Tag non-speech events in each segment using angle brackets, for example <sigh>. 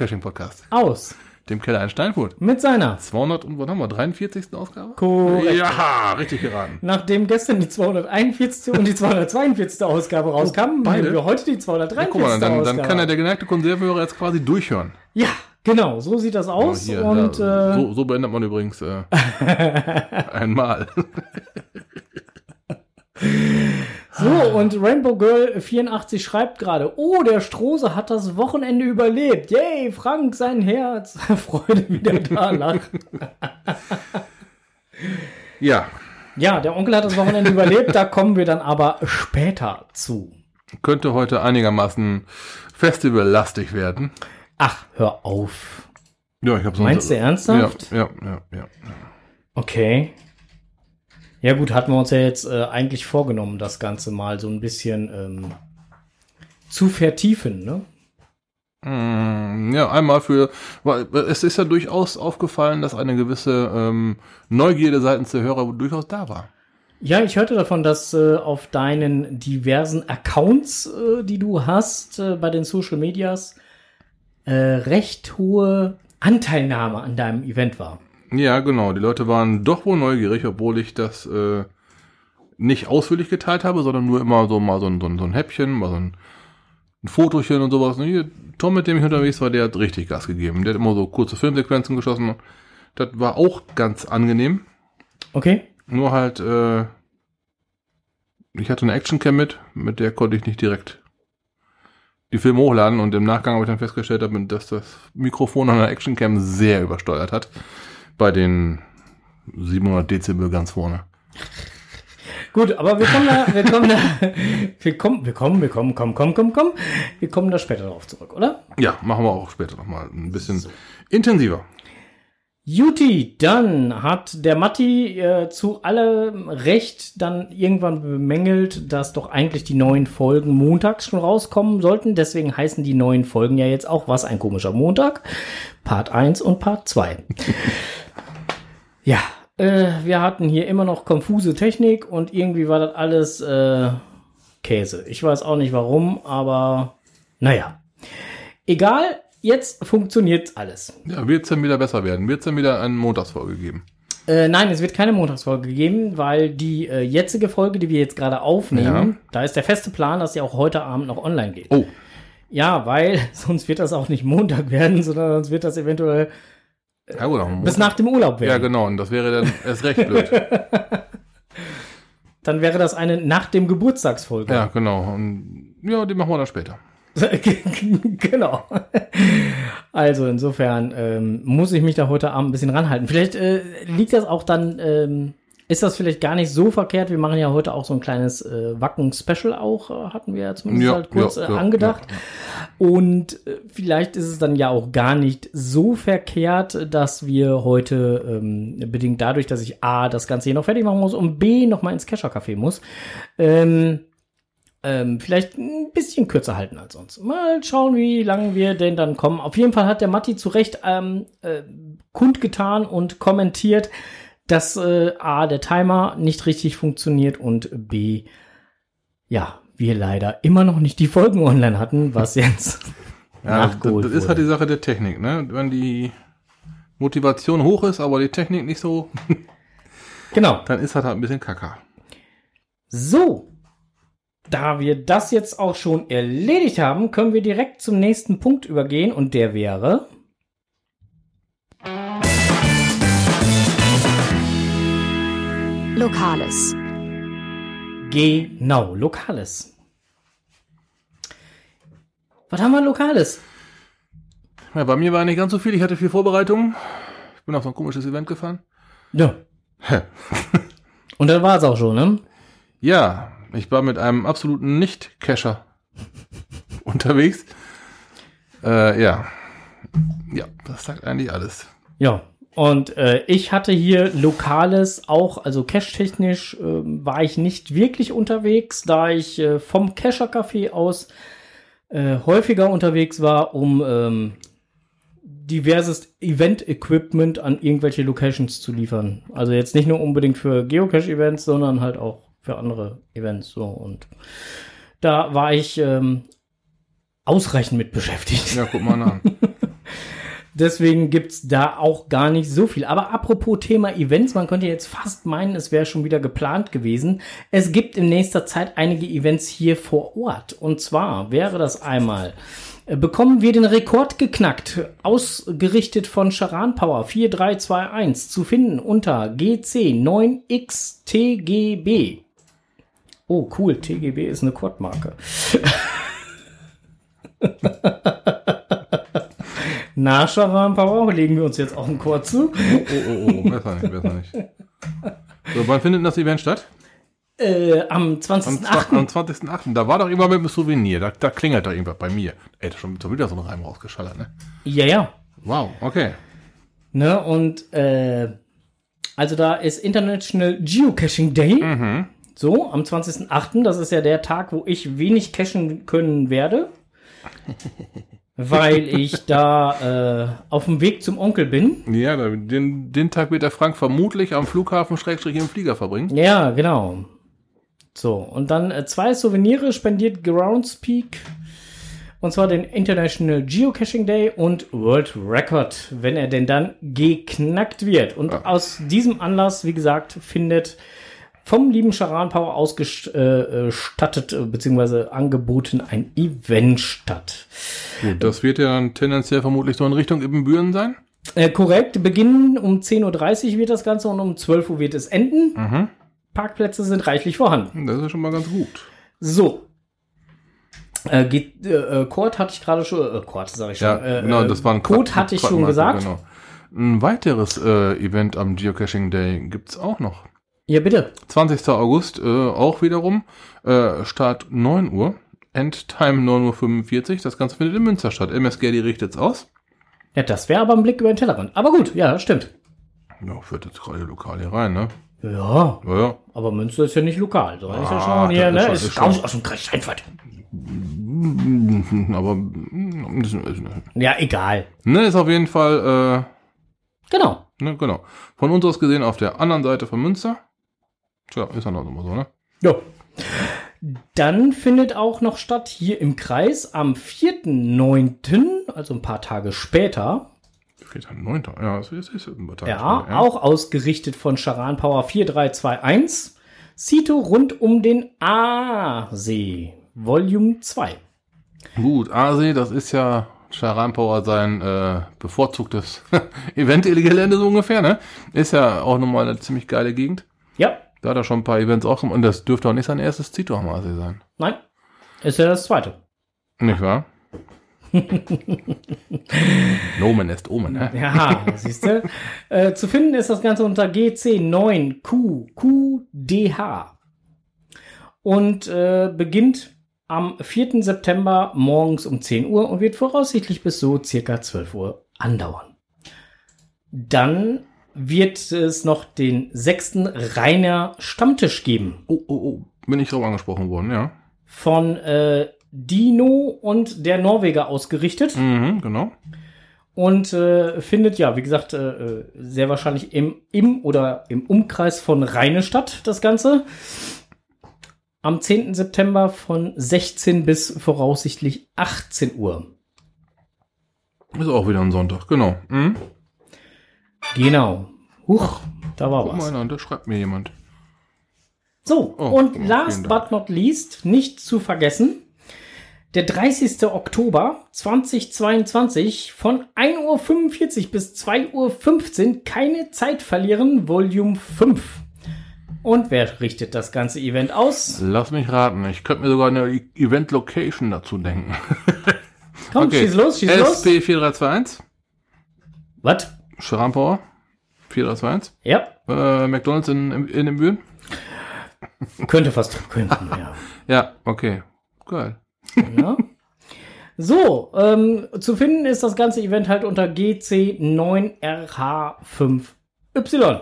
Geocaching-Podcast, aus dem Keller in Steinfurt. mit seiner. 200 und was haben wir, 43. Ausgabe? Korrekt. Ja, richtig geraten. Nachdem gestern die 241. und die 242. Ausgabe rauskamen, beide? nehmen wir heute die Ja, 243. guck mal, dann, dann kann ja der geneigte Konservehörer jetzt quasi durchhören. Ja, genau, so sieht das aus. Ja, hier, und ja, äh, so, so beendet man übrigens äh, <laughs> einmal. <laughs> so, und Rainbow Girl 84 schreibt gerade, oh, der Strose hat das Wochenende überlebt. Yay, Frank, sein Herz. <laughs> Freude wieder da lachen. <laughs> ja, Ja, der Onkel hat das Wochenende überlebt, da kommen wir dann aber später zu. könnte heute einigermaßen festivallastig werden. Ach, hör auf. Ja, ich sonst. Meinst du ernsthaft? Ja, ja, ja, ja. Okay. Ja gut, hatten wir uns ja jetzt äh, eigentlich vorgenommen, das Ganze mal so ein bisschen ähm, zu vertiefen, ne? Mm, Ja, einmal für, weil es ist ja durchaus aufgefallen, dass eine gewisse ähm, Neugierde seitens der Hörer durchaus da war. Ja, ich hörte davon, dass äh, auf deinen diversen Accounts, äh, die du hast äh, bei den Social Medias, äh, recht hohe Anteilnahme an deinem Event war. Ja, genau. Die Leute waren doch wohl neugierig, obwohl ich das äh, nicht ausführlich geteilt habe, sondern nur immer so mal so ein, so ein, so ein Häppchen, mal so ein, ein Fotochen und sowas. Und hier, Tom, mit dem ich unterwegs war, der hat richtig Gas gegeben. Der hat immer so kurze Filmsequenzen geschossen. Das war auch ganz angenehm. Okay? Nur halt, äh, ich hatte eine Actioncam mit, mit der konnte ich nicht direkt die Filme hochladen und im Nachgang habe ich dann festgestellt, dass das Mikrofon an der Actioncam sehr übersteuert hat. Bei den 700 Dezibel ganz vorne. Gut, aber wir kommen da, wir kommen da, wir kommen, wir kommen, wir kommen, kommen, kommen, kommen, kommen. Wir kommen da später darauf zurück, oder? Ja, machen wir auch später nochmal ein bisschen intensiver. Juti, dann hat der Matti äh, zu allem Recht dann irgendwann bemängelt, dass doch eigentlich die neuen Folgen montags schon rauskommen sollten. Deswegen heißen die neuen Folgen ja jetzt auch was ein komischer Montag. Part 1 und Part 2. ja, äh, wir hatten hier immer noch konfuse Technik und irgendwie war das alles äh, Käse. Ich weiß auch nicht warum, aber naja. Egal, jetzt funktioniert alles. Ja, wird es dann wieder besser werden? Wird es dann wieder eine Montagsfolge geben? Äh, nein, es wird keine Montagsfolge geben, weil die äh, jetzige Folge, die wir jetzt gerade aufnehmen, da ist der feste Plan, dass sie auch heute Abend noch online geht. Oh, Ja, weil <laughs> sonst wird das auch nicht Montag werden, sondern sonst wird das eventuell ja gut, bis nach dem Urlaub Ja, werden. genau, und das wäre dann erst recht blöd. <laughs> Dann wäre das eine nach dem Geburtstagsfolge. ja, genau. Und, ja, die machen wir dann später. <laughs> genau. Also insofern ähm, muss ich mich da heute Abend ein bisschen ranhalten. Vielleicht äh, liegt das auch dann, ähm, ist das vielleicht gar nicht so verkehrt. Wir machen ja heute auch so ein kleines äh, Wacken-Special auch, äh, hatten wir ja zumindest Ja, halt kurz ja, äh, angedacht. ja, Und äh, vielleicht ist es dann ja auch gar nicht so verkehrt, dass wir heute, ähm, bedingt dadurch, dass ich A, das Ganze hier noch fertig machen muss und B, noch mal ins Kescher-Café muss, ähm, ähm, vielleicht ein bisschen kürzer halten als sonst. Mal schauen, wie lange wir denn dann kommen. Auf jeden Fall hat der Matti zu Recht ähm, äh, kundgetan und kommentiert, dass äh, A, der Timer nicht richtig funktioniert und B, ja, wir leider immer noch nicht die Folgen online hatten, was jetzt <laughs> Ja, das, nachgeholt das ist halt die Sache der Technik, ne? Wenn die Motivation hoch ist, aber die Technik nicht so, <laughs> Genau. dann ist das halt ein bisschen kacker. So. Da wir das jetzt auch schon erledigt haben, können wir direkt zum nächsten Punkt übergehen und der wäre. Lokales. Genau, Lokales. Was haben wir Lokales? Ja, bei mir war nicht ganz so viel, ich hatte viel Vorbereitung. Ich bin auf so ein komisches Event gefahren. Ja. <laughs> Und dann war es auch schon, ne? Ja, ich war mit einem absoluten Nicht-Cacher <laughs> unterwegs. Äh, ja. Ja, das sagt eigentlich alles. Ja. Und äh, ich hatte hier Lokales auch, also cache-technisch äh, war ich nicht wirklich unterwegs, da ich äh, vom Cacher-Café aus äh, häufiger unterwegs war, um ähm, diverses Event-Equipment an irgendwelche Locations zu liefern. Also jetzt nicht nur unbedingt für Geocache-Events, sondern halt auch für andere Events. So und da war ich ähm, ausreichend mit beschäftigt. Ja, guck mal an. <laughs> Deswegen gibt's da auch gar nicht so viel. Aber apropos Thema Events, man könnte jetzt fast meinen, es wäre schon wieder geplant gewesen. Es gibt in nächster Zeit einige Events hier vor Ort. Und zwar wäre das einmal äh, bekommen wir den Rekord geknackt, ausgerichtet von Charan Power 4321, zu finden unter GC 9XTGB. Oh, cool, TGB ist eine Quadmarke. <laughs> Na, Charan Power, legen wir uns jetzt auch einen Chord zu. Oh, oh, oh, besser nicht, besser nicht. <laughs> So, wann findet das Event statt? Äh, am Am, 20.08. zwa- am 20.08. Da war doch irgendwann mit dem Souvenir. Da, da klingelt doch irgendwas bei mir. Ey, da ist schon, wieder so ein Reim rausgeschallert, ne? Ja, ja. Wow, okay. Ne, und äh, also da ist International Geocaching Day. Mhm. So, am 20.08., das ist ja der Tag, wo ich wenig cachen können werde. <laughs> weil ich da äh, auf dem Weg zum Onkel bin. Ja, den, den Tag wird der Frank vermutlich am Flughafen Schrägstrich im Flieger verbringen. Ja, genau. So, und dann äh, zwei Souvenire spendiert Groundspeak. Und zwar den International Geocaching Day und World Record, wenn er denn dann geknackt wird. Und aus diesem Anlass, wie gesagt, findet vom lieben Charan Power ausgestattet äh, bzw. angeboten ein Event statt. Gut, das wird ja dann tendenziell vermutlich so in Richtung Ibbenbüren sein. Äh, korrekt, beginnen um 10.30 Uhr wird das Ganze und um 12 Uhr wird es enden. Mhm. Parkplätze sind reichlich vorhanden. Das ist schon mal ganz gut. So. Äh, geht, äh, äh, Kurt hatte ich gerade schon, äh, Kurt sag ich schon. Ja, äh, genau, äh, das war ein Quad- hatte ich schon gesagt. Genau. Ein weiteres äh, Event am Geocaching Day gibt's auch noch. Ja, bitte. 20. August, äh, auch wiederum. Äh, Start 9 Uhr. Endtime 9.45 Uhr. Das Ganze findet in Münster statt. MSG, die richtet's aus. Ja, das wäre aber ein Blick über den Tellerrand. Aber gut, ja, stimmt. Ja, führt jetzt gerade lokal hier rein, ne? Ja, Ja, ja. aber Münster ist ja nicht lokal. So ist ja Ah, schon hier, ne? ist Ist, schon- raus aus dem Kreis Steinfurt. <laughs> Aber, Ja, egal. ne, ist auf jeden Fall, Genau. äh, ne, genau. Von uns aus gesehen auf der anderen Seite von Münster. Tja, ist ja noch immer so, ne? Ja. Dann findet auch noch statt hier im Kreis am 4.9., also ein paar Tage später, Vierter, neunter. Ja, das ist, ist ein paar Tage Ja, später, auch ausgerichtet von Charan Power 4321. Cito rund um den Aasee, Volume 2. Gut, Aasee, das ist ja Charan Power sein äh, bevorzugtes <laughs> Event-Gelände so ungefähr, ne? Ist ja auch nochmal eine ziemlich geile Gegend. Ja, Da hat er schon ein paar Events auch gemacht. Und das dürfte auch nicht sein erstes Zito am sein. nein, ist ja das zweite. Nicht wahr? <laughs> Nomen ist Omen, ne? Ja, siehst du. Äh, zu finden ist das Ganze unter GC9QQDH. Und äh, beginnt am 4. September morgens um 10 Uhr und wird voraussichtlich bis so circa 12 Uhr andauern. Dann wird es noch den sechsten Rainer Stammtisch geben Oh, oh, oh. Bin ich drauf angesprochen worden, ja. von äh, Dino und der Norweger ausgerichtet. Mhm, genau. und äh, findet ja, wie gesagt, äh, äh, sehr wahrscheinlich im, im oder im Umkreis von Rheine statt, das Ganze. Am 10. September von 16 bis voraussichtlich 18 Uhr. Ist auch wieder ein Sonntag, genau. Mhm. Genau. Huch, da war Guck was. mal, da schreibt mir jemand. So, Oh, und vielen last but not least, nicht zu vergessen, der 30. Oktober 2022 von 1.45 Uhr bis 2.15 Uhr keine Zeit verlieren, Volume 5. Und wer richtet das ganze Event aus? Lass mich raten. Ich könnte mir sogar eine E- Event-Location dazu denken. Komm, <laughs> schieß los, schieß los. SP4321, Was? Schrampauer, 4321, Ja, äh, McDonalds in, in, den Bühnen. könnte fast, könnten, <laughs> ja. Ja, okay. Geil. Ja. So, ähm, zu finden ist das ganze Event halt unter GC9RH5Y.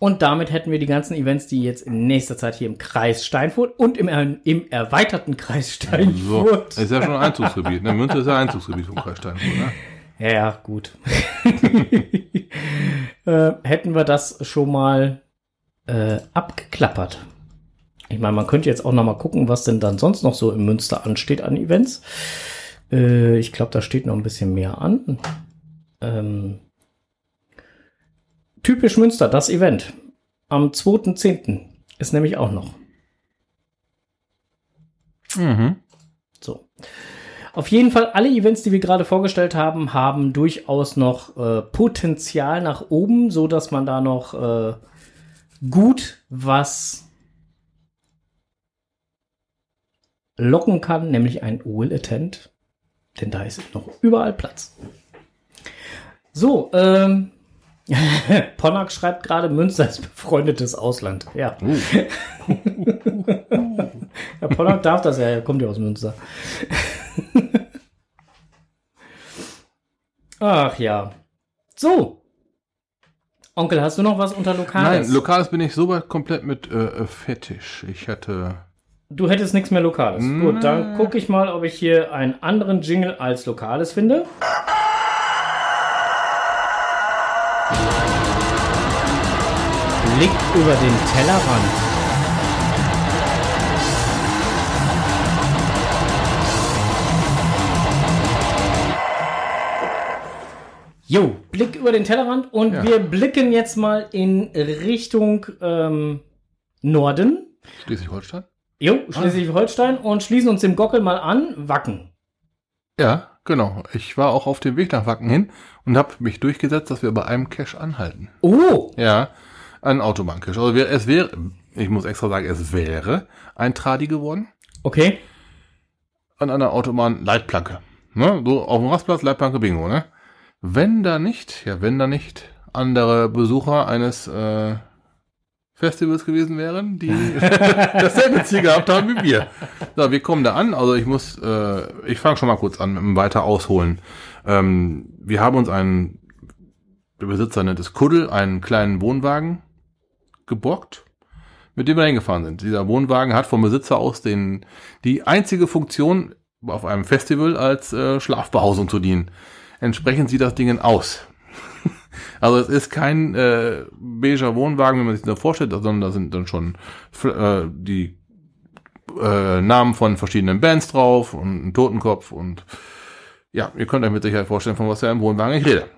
Und damit hätten wir die ganzen Events, die jetzt in nächster Zeit hier im Kreis Steinfurt und im, im erweiterten Kreis So, Steinfurt. ist ja schon ein Einzugsgebiet. Ne? Münster ist ja Einzugsgebiet vom Kreis Steinfurt. Ne? Ja, ja, gut. <laughs> äh, hätten wir das schon mal äh, abgeklappert. Ich meine, man könnte jetzt auch noch mal gucken, was denn dann sonst noch so im Münster ansteht an Events. Äh, ich glaube, da steht noch ein bisschen mehr an. Ähm, typisch Münster, das Event. Am 2.10. ist nämlich auch noch. Mhm. So. Auf jeden Fall, alle Events, die wir gerade vorgestellt haben, haben durchaus noch äh, Potenzial nach oben, so dass man da noch äh, gut was locken kann, nämlich ein Will Attend. Denn da ist noch überall Platz. So, ähm, <laughs> Ponak schreibt gerade, Münster ist befreundetes Ausland. Ja. Uh. <laughs> Herr Pollack darf das ja, er kommt ja aus Münster. <laughs> Ach ja. So. Onkel, hast du noch was unter Lokales? Nein, Lokales bin ich so weit komplett mit äh, Fetisch. Ich hatte. du hättest nichts mehr Lokales. Nee. Gut, dann gucke ich mal, ob ich hier einen anderen Jingle als Lokales finde. Blick über den Tellerrand. Jo, Blick über den Tellerrand und Ja. wir blicken jetzt mal in Richtung ähm, Norden. Schleswig-Holstein? Jo, Schleswig-Holstein und schließen uns dem Gockel mal an. Wacken. Ja, genau. Ich war auch auf dem Weg nach Wacken hin und habe mich durchgesetzt, dass wir bei einem Cache anhalten. Oh, Ja, ein Autobahncache. Also es wäre, ich muss extra sagen, es wäre ein Tradi geworden okay. an einer Autobahn-Leitplanke. Ne? So auf dem Rastplatz, Leitplanke, Bingo, ne? Wenn da nicht, ja, wenn da nicht andere Besucher eines äh, Festivals gewesen wären, die <laughs> dasselbe Ziel gehabt haben wie wir. So, wir kommen da an. Also ich muss, äh, ich fange schon mal kurz an mit dem weiter ausholen. Ähm, wir haben uns einen, der Besitzer nennt es Kuddel, einen kleinen Wohnwagen geborgt, mit dem wir hingefahren sind. Dieser Wohnwagen hat vom Besitzer aus den, die einzige Funktion auf einem Festival als äh, Schlafbehausung zu dienen. Entsprechend sieht das Ding aus. <laughs> Also es ist kein äh, beiger Wohnwagen, wie man sich das vorstellt, sondern da sind dann schon äh, die äh, Namen von verschiedenen Bands drauf und ein Totenkopf und ja, ihr könnt euch mit Sicherheit vorstellen, von was für einem Wohnwagen ich rede.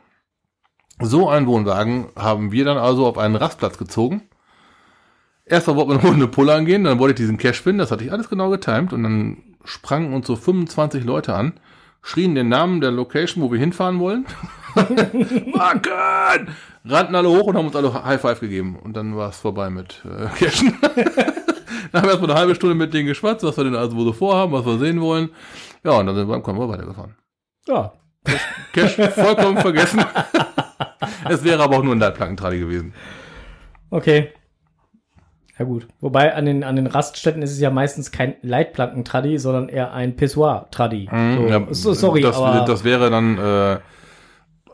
So einen Wohnwagen haben wir dann also auf einen Rastplatz gezogen. Erstmal wollte man eine Runde angehen, dann wollte ich diesen Cash finden, das hatte ich alles genau getimt und dann sprangen uns so 25 Leute an, schrien den Namen der Location, wo wir hinfahren wollen. <laughs> Wacken! Rannten alle hoch und haben uns alle High Five gegeben. Und dann war es vorbei mit äh, Cashen. <laughs> dann haben wir erstmal eine halbe Stunde mit denen geschwatzt, was wir denn also wo so vorhaben, was wir sehen wollen. Ja, und dann sind wir am Konvoi weitergefahren. Ja. Cash vollkommen vergessen. <laughs> es wäre aber auch nur ein Leitplankentradi gewesen. Okay. Ja gut. Wobei an den, an den Raststätten ist es ja meistens kein Leitplanken-Tradi, sondern eher ein Pissoir-Tradi. So, Mhm, Ja, so, sorry, das, aber das wäre dann äh,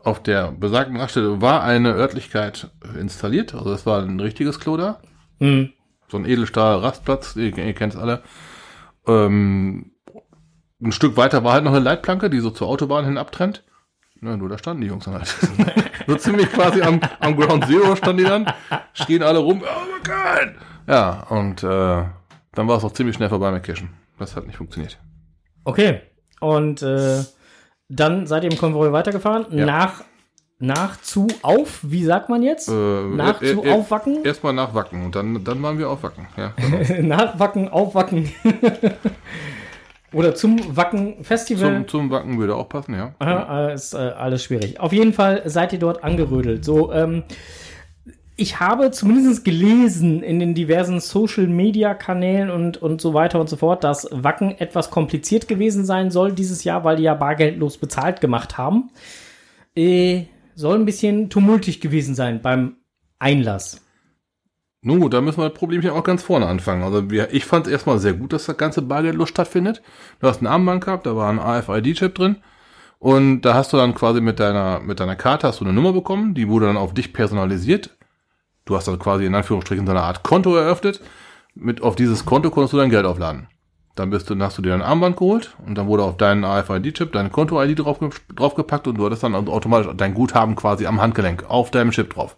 auf der besagten Raststätte war eine Örtlichkeit installiert. Also das war ein richtiges Klo da. hm, So ein Edelstahl-Rastplatz, ihr, ihr kennt es alle. Ähm, ein Stück weiter war halt noch eine Leitplanke, die so zur Autobahn hin abtrennt. Na, nur da standen die Jungs dann halt. <laughs> so ziemlich quasi am, am Ground Zero standen die dann, schrien alle rum, oh mein Gott! Ja, und äh, dann war es auch ziemlich schnell vorbei mit Cashen. Das hat nicht funktioniert. okay. Und äh, dann seid ihr im Konvoi weitergefahren. Ja. Nach, nach zu auf, wie sagt man jetzt? Äh, nach äh, zu äh, aufwacken? Erstmal nach Wacken und dann, dann waren wir auf <laughs> Wacken. Ja, genau. Nachwacken, aufwacken. <laughs> Oder zum Wacken Festival. zum, zum Wacken würde auch passen, ja. Aha, äh, ist äh, alles schwierig. Auf jeden Fall seid ihr dort angerödelt. So, ähm, ich habe zumindest gelesen in den diversen Social Media Kanälen und, und so weiter und so fort, dass Wacken etwas kompliziert gewesen sein soll dieses Jahr, weil die ja bargeldlos bezahlt gemacht haben. Äh, soll ein bisschen tumultig gewesen sein beim Einlass. Nun gut, da müssen wir das Problemchen auch ganz vorne anfangen. Also wir, ich fand es erstmal sehr gut, dass das ganze bargeldlos stattfindet. Du hast einen Armband gehabt, da war ein AFID-Chip drin. Und da hast du dann quasi mit deiner, mit deiner Karte hast du eine Nummer bekommen, die wurde dann auf dich personalisiert. Du hast dann quasi in Anführungsstrichen so eine Art Konto eröffnet. Mit, auf dieses Konto konntest du dein Geld aufladen. Dann bist du, dann hast du dir dein Armband geholt und dann wurde auf deinen AFID-Chip deine Konto-ID drauf, draufgepackt und du hattest dann also automatisch dein Guthaben quasi am Handgelenk auf deinem Chip drauf.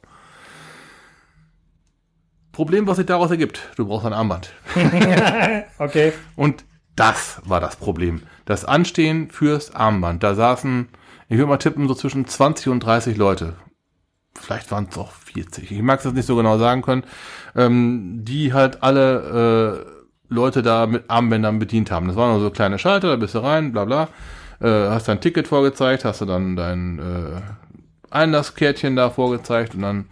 Problem, was sich daraus ergibt, du brauchst ein Armband. <laughs> Okay. Und Das war das Problem. Das Anstehen fürs Armband. Da saßen, ich würde mal tippen, so zwischen 20 und 30 Leute. Vielleicht waren es auch 40. Ich mag es jetzt nicht so genau sagen können. Ähm, die halt alle äh, Leute da mit Armbändern bedient haben. Das waren nur so kleine Schalter, da bist du rein, bla bla. Äh, hast dein Ticket vorgezeigt, hast du dann dein äh, Einlasskärtchen da vorgezeigt und dann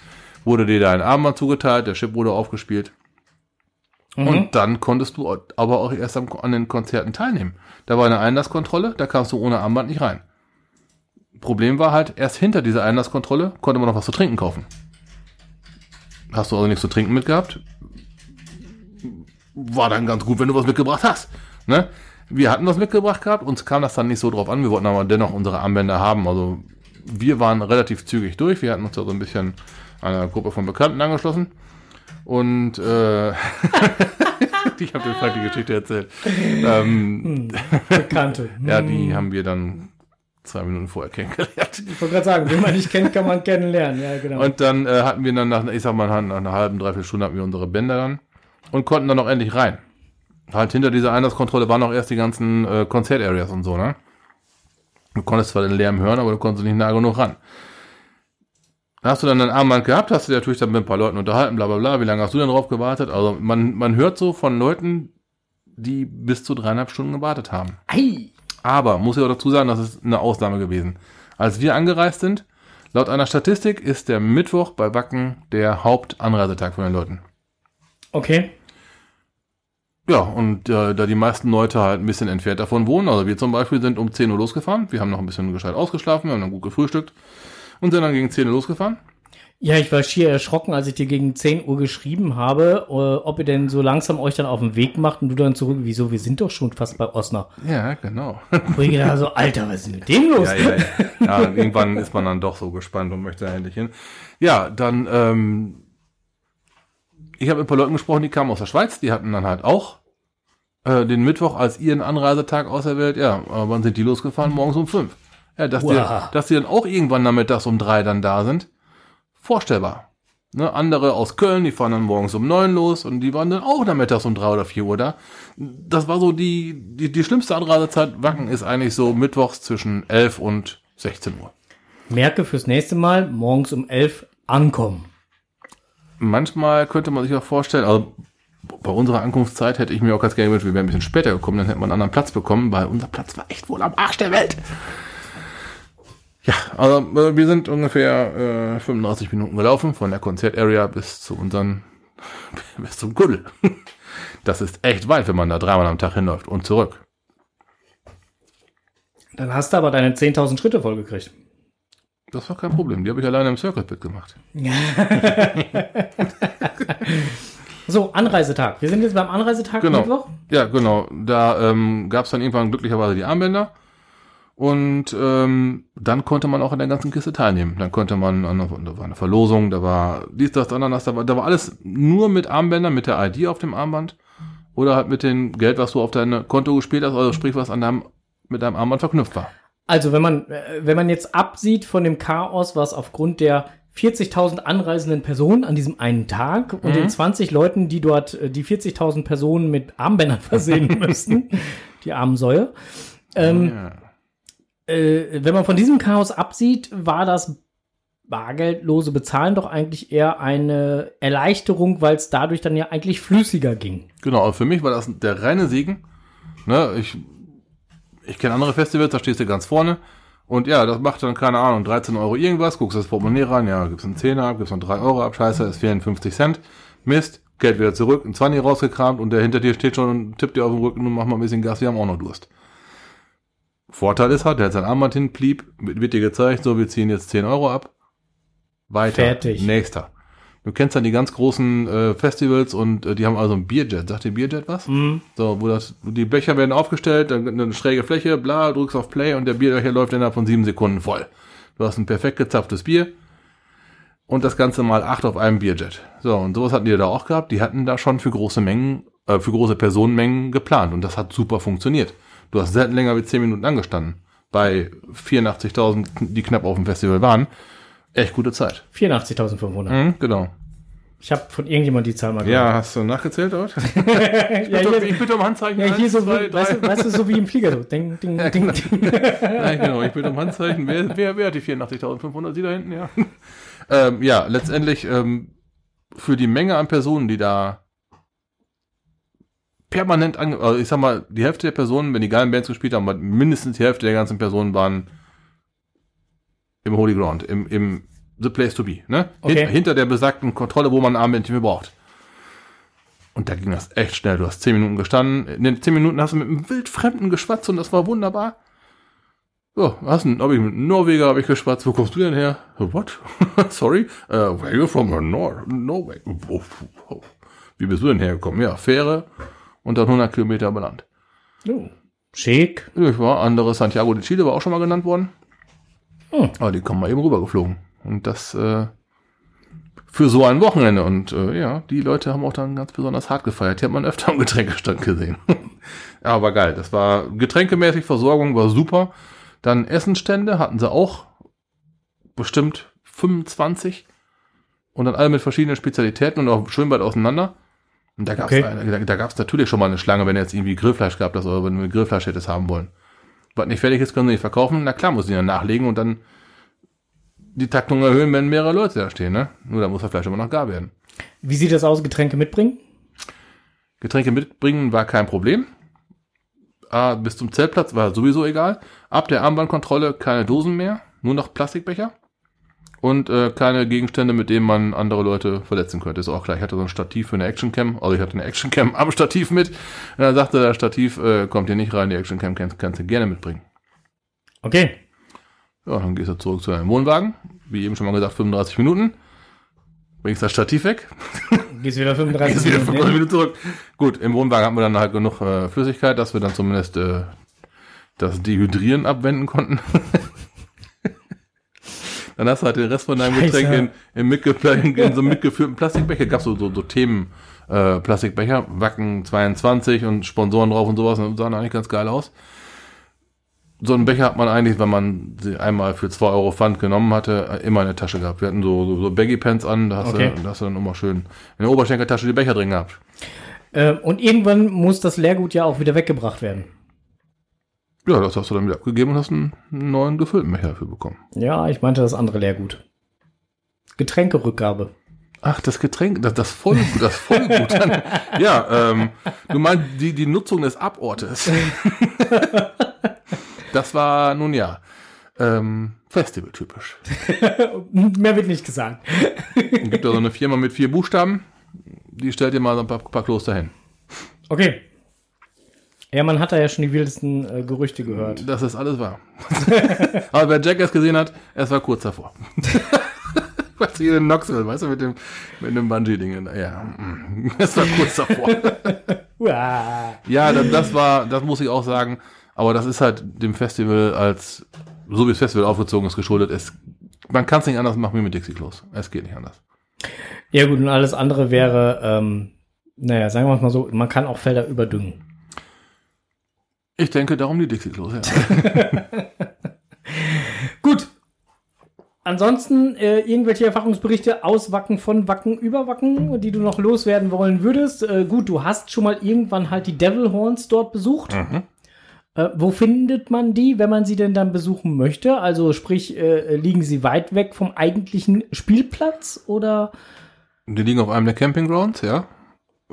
wurde dir dein Armband zugeteilt, der Chip wurde aufgespielt. Mhm. Und dann konntest du aber auch erst am, an den Konzerten teilnehmen. Da war eine Einlasskontrolle, da kamst du ohne Armband nicht rein. Problem war halt, erst hinter dieser Einlasskontrolle konnte man noch was zu trinken kaufen. Hast du also nichts zu trinken mitgehabt? War dann ganz gut, wenn du was mitgebracht hast. Ne? Wir hatten was mitgebracht gehabt, uns kam das dann nicht so drauf an, wir wollten aber dennoch unsere Armbänder haben. Also wir waren relativ zügig durch, wir hatten uns da so ein bisschen einer Gruppe von Bekannten angeschlossen. Und äh, <laughs> ich habe dir die Geschichte erzählt. Ähm, Bekannte. <laughs> ja, die haben wir dann zwei Minuten vorher kennengelernt. Ich wollte gerade sagen, wenn man nicht kennt, kann man kennenlernen. Ja, genau. Und dann äh, hatten wir dann nach, ich sag mal, nach einer halben, dreiviertel Stunde hatten wir unsere Bänder dann und konnten dann auch endlich rein. Halt hinter dieser Einlasskontrolle waren auch erst die ganzen äh, Konzertareas und so, ne? Du konntest zwar den Lärm hören, aber du konntest nicht nah genug ran. Hast du dann ein Armband gehabt, hast du dich natürlich dann mit ein paar Leuten unterhalten, bla bla bla. Wie lange hast du denn drauf gewartet? Also man, man hört so von Leuten, die bis zu dreieinhalb Stunden gewartet haben. Ei. Aber muss ich auch dazu sagen, das ist eine Ausnahme gewesen. Als wir angereist sind, laut einer Statistik ist der Mittwoch bei Wacken der Hauptanreisetag von den Leuten. Okay. Ja, und äh, da die meisten Leute halt ein bisschen entfernt davon wohnen, also wir zum Beispiel sind um 10 Uhr losgefahren, wir haben noch ein bisschen gescheit ausgeschlafen, wir haben dann gut gefrühstückt und sind dann gegen 10 Uhr losgefahren. Ja, ich war schier erschrocken, als ich dir gegen 10 Uhr geschrieben habe, äh, ob ihr denn so langsam euch dann auf den Weg macht und du dann zurück, wieso, wir sind doch schon fast bei Osnabrück. Ja, genau. Wo ich gedacht so, Alter, was ist denn mit dem los? ja, ja, ja. ja, irgendwann ist man dann doch so gespannt und möchte endlich hin. Ja, dann, ähm, ich habe mit ein paar Leuten gesprochen, die kamen aus der Schweiz, die hatten dann halt auch äh, den Mittwoch als ihren Anreisetag auserwählt. Ja, aber wann sind die losgefahren? Morgens um fünf. Ja, dass, die, Wow. dass die dann auch irgendwann nachmittags um drei dann da sind, vorstellbar. Ne, andere aus Köln, die fahren dann morgens um neun los und die waren dann auch nachmittags um drei oder vier Uhr da. Das war so die, die, die schlimmste Anreisezeit. Wacken ist eigentlich so mittwochs zwischen 11 und 16 Uhr. Merke fürs nächste Mal, morgens um 11 ankommen. Manchmal könnte man sich auch vorstellen, also bei unserer Ankunftszeit hätte ich mir auch ganz gerne gewünscht, wir wären ein bisschen später gekommen, dann hätte man einen anderen Platz bekommen, weil unser Platz war echt wohl am Arsch der Welt. Ja, also äh, wir sind ungefähr äh, 35 Minuten gelaufen, von der Konzertarea bis zu unseren, <laughs> bis zum Kuddel. <laughs> Das ist echt weit, wenn man da dreimal am Tag hinläuft und zurück. Dann hast du aber deine 10.000 Schritte vollgekriegt. Das war kein Problem, die habe ich alleine im Circle Pit gemacht. <laughs> So, Anreisetag. Wir sind jetzt beim Anreisetag Genau. Mittwoch. Ja, genau. Da ähm, gab es dann irgendwann glücklicherweise die Armbänder. Und ähm, dann konnte man auch an der ganzen Kiste teilnehmen. Dann konnte man, an, da war eine Verlosung, da war dies, das, Ananas, da war, da war alles nur mit Armbändern, mit der ID auf dem Armband oder halt mit dem Geld, was du auf dein Konto gespielt hast, also sprich, was an deinem, mit deinem Armband verknüpft war. Also, wenn man, äh, wenn man jetzt absieht von dem Chaos, was aufgrund der 40.000 anreisenden Personen an diesem einen Tag und Mhm. den 20 Leuten, die dort äh, die 40.000 Personen mit Armbändern <laughs> versehen müssten, <laughs> die armen Säue. Ähm, ja. Äh, wenn man von diesem Chaos absieht, war das bargeldlose Bezahlen doch eigentlich eher eine Erleichterung, weil es dadurch dann ja eigentlich flüssiger ging. Genau, für mich war das der reine Segen. Ne, ich ich kenne andere Festivals, da stehst du ganz vorne. Und ja, das macht dann, keine Ahnung, 13 Euro irgendwas, guckst das Portemonnaie rein, ja, gibst einen Zehner ab, gibst noch 3 Euro ab, scheiße, es fehlen 50 Cent. Mist, Geld wieder zurück, ein 20 rausgekramt und der hinter dir steht schon und tippt dir auf den Rücken und mach mal ein bisschen Gas, wir haben auch noch Durst. Vorteil ist halt, der hat sein Armband hinblieb, wird dir gezeigt, so, wir ziehen jetzt 10 Euro ab. Weiter. Fertig. Nächster. Du kennst dann die ganz großen äh, Festivals und äh, die haben also ein Bierjet. Sagt dir Bierjet was? So, wo das, wo die Becher werden aufgestellt, dann eine schräge Fläche, bla, drückst auf Play und der Bierbecher läuft innerhalb von sieben Sekunden voll. Du hast ein perfekt gezapftes Bier und das Ganze mal acht auf einem Bierjet. So, und sowas hatten die da auch gehabt. Die hatten da schon für große Mengen, äh, für große Personenmengen geplant und das hat super funktioniert. Du hast selten länger wie zehn Minuten angestanden. Bei 84.000, die knapp auf dem Festival waren. Echt gute Zeit. 84.500. Mhm, genau. Ich habe von irgendjemand die Zahl mal Ja, hast du nachgezählt dort? <laughs> <laughs> ja, Doch, hier, ich bitte um Handzeichen. ja, hier Eins, so, zwei, wie, weißt, du, weißt du, so wie im Flieger. So. Ding, <laughs> ding, Ja, ding, genau. ding. Ja, genau, ich bitte um Handzeichen. Wer, wer, wer hat die 84.500? Sie da hinten, ja. ähm, ja, letztendlich ähm, für die Menge an Personen, die da permanent ange... Also ich sag mal, die Hälfte der Personen, wenn die geilen Bands gespielt haben, mindestens die Hälfte der ganzen Personen waren im Holy Ground, im, im The Place to Be, ne? Okay. Hin, hinter der besagten Kontrolle, wo man ein Armbändchen braucht. Und da ging das echt schnell. Du hast zehn Minuten gestanden. In den zehn Minuten hast du mit einem wildfremden geschwatzt und das war wunderbar. So, hast einen, hab ich mit einem Norweger habe ich geschwatzt. Wo kommst du denn her? What? <laughs> Sorry? Uh, where you from? Nor Norway. Wie bist du denn hergekommen? Ja, Fähre und dann 100 Kilometer über Land. Oh, schick. Ja, Ich war andere Santiago de Chile war auch schon mal genannt worden. Hm. Aber die kommen mal eben rübergeflogen. Und das äh, für so ein Wochenende. Und äh, ja, die Leute haben auch dann ganz besonders hart gefeiert. Die hat man öfter am Getränkestand gesehen. <laughs> ja, war geil. Das war getränkemäßig, Versorgung war super. Dann Essenstände hatten sie auch bestimmt 25. Und dann alle mit verschiedenen Spezialitäten und auch schön weit auseinander. Und da gab's Okay. eine- da, da gab's natürlich schon mal eine Schlange, wenn ihr jetzt irgendwie Grillfleisch gehabt hast oder wenn du Grillfleisch hättest haben wollen. Was nicht fertig ist, können sie nicht verkaufen. Na klar, muss sie dann nachlegen und dann die Taktung erhöhen, wenn mehrere Leute da stehen, ne? Nur da muss das Fleisch immer noch gar werden. Wie sieht das aus? Getränke mitbringen? Getränke mitbringen war kein Problem. Ah, bis zum Zeltplatz war sowieso egal. Ab der Armbandkontrolle keine Dosen mehr, nur noch Plastikbecher. Und äh, keine Gegenstände, mit denen man andere Leute verletzen könnte. Ist auch klar. Ich hatte so ein Stativ für eine Actioncam. Also ich hatte eine Actioncam am Stativ mit. Und dann sagte der Stativ, äh, kommt hier nicht rein, die Actioncam kannst, kannst du gerne mitbringen. Okay. Ja, dann gehst du zurück zu deinem Wohnwagen. Wie eben schon mal gesagt, 35 Minuten. Bringst das Stativ weg. <laughs> Gehst wieder 35 Gehst wieder Minuten 35 hin. Minuten zurück. Gut, im Wohnwagen hatten wir dann halt genug äh, Flüssigkeit, dass wir dann zumindest äh, das Dehydrieren abwenden konnten. <laughs> dann hast du halt den Rest von deinem Scheiße. Getränk in, in, in, so einem mitgeführten Plastikbecher. Gab so, so, so Themen, äh, Plastikbecher, Wacken 22 und Sponsoren drauf und sowas. Und sahen eigentlich ganz geil aus. So einen Becher hat man eigentlich, wenn man sie einmal für 2 Euro Pfand genommen hatte, äh, immer in der Tasche gehabt. Wir hatten so, so, so Baggy Pants an, da hast, Okay. du, da hast du dann immer schön in der Oberschenkeltasche die Becher drin gehabt. Ähm, und irgendwann muss das Leergut ja auch wieder weggebracht werden. Ja, das hast du dann wieder abgegeben und hast einen neuen gefüllten Becher dafür bekommen. Ja, ich meinte das andere Leergut. Getränkerückgabe. Ach, das Getränk, das, das Vollgut, das Vollgut. ja, ähm, du meinst die, die Nutzung des Abortes. das war nun ja ähm, Festival-typisch. <laughs> Mehr wird nicht gesagt. Es gibt da so eine Firma mit vier Buchstaben, die stellt dir mal so ein paar, paar Kloster hin. Okay. Ja, man hat da ja schon die wildesten äh, Gerüchte gehört. Das ist alles wahr. <laughs> Aber wer Jackass gesehen hat, es war kurz davor. <laughs> Was hier in Knoxville, weißt du, mit dem, mit dem Bungee-Ding. Ja, mm, <laughs> es war kurz davor. Ja, das, das war, das muss ich auch sagen. Aber das ist halt dem Festival als, so wie das Festival aufgezogen ist, geschuldet. Es, man kann es nicht anders machen wie mit Dixie Klos. Es geht nicht anders. Ja gut, und alles andere wäre, ähm, naja, sagen wir es mal so, man kann auch Felder überdüngen. Ich denke, darum die Dixie Klos, ja. <laughs> Gut. Ansonsten äh, irgendwelche Erfahrungsberichte aus Wacken, von Wacken, über Wacken, die du noch loswerden wollen würdest. Äh, gut, du hast schon mal irgendwann halt die Devil Horns dort besucht. Mhm. Äh, wo findet man die, wenn man sie denn dann besuchen möchte? Also sprich, äh, liegen sie weit weg vom eigentlichen Spielplatz oder? Die liegen auf einem der Campinggrounds, ja.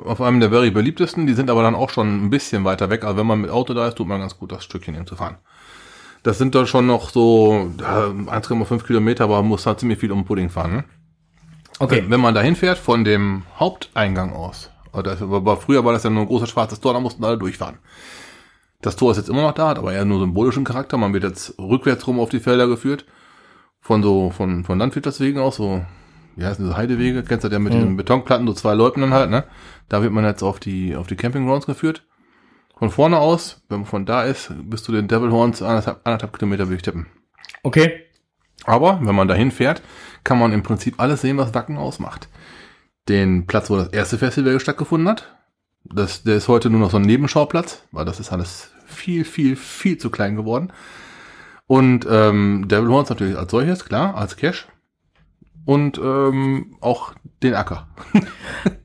Auf einem der very beliebtesten. Die sind aber dann auch schon ein bisschen weiter weg. Also wenn man mit Auto da ist, tut man ganz gut, das Stückchen eben zu fahren. Das sind dann schon noch so ja, 1,5 Kilometer, aber man muss halt ziemlich viel um Pudding fahren. Ne? Okay. Wenn man da hinfährt, von dem Haupteingang aus, also aber früher war das ja nur ein großes schwarzes Tor, da mussten alle durchfahren. Das Tor ist jetzt immer noch da, hat aber eher nur symbolischen Charakter. Man wird jetzt rückwärts rum auf die Felder geführt. Von so, von, von Landwirtschaftswegen aus, so, wie heißen diese Heidewege? Kennst du ja mit Mhm. den Betonplatten, so zwei Leuten dann halt, ne? Da wird man jetzt auf die, auf die Campinggrounds geführt. Von vorne aus, wenn man von da ist, bis zu den Devil Horns anderthalb, anderthalb Kilometer würde ich tippen. Okay. Aber wenn man dahin fährt, kann man im Prinzip alles sehen, was Wacken ausmacht. Den Platz, wo das erste Festival stattgefunden hat, das, der ist heute nur noch so ein Nebenschauplatz, weil das ist alles viel, viel, viel zu klein geworden. Und ähm, Devil Horns natürlich als solches, klar, als Cash. Und ähm, auch Den Acker.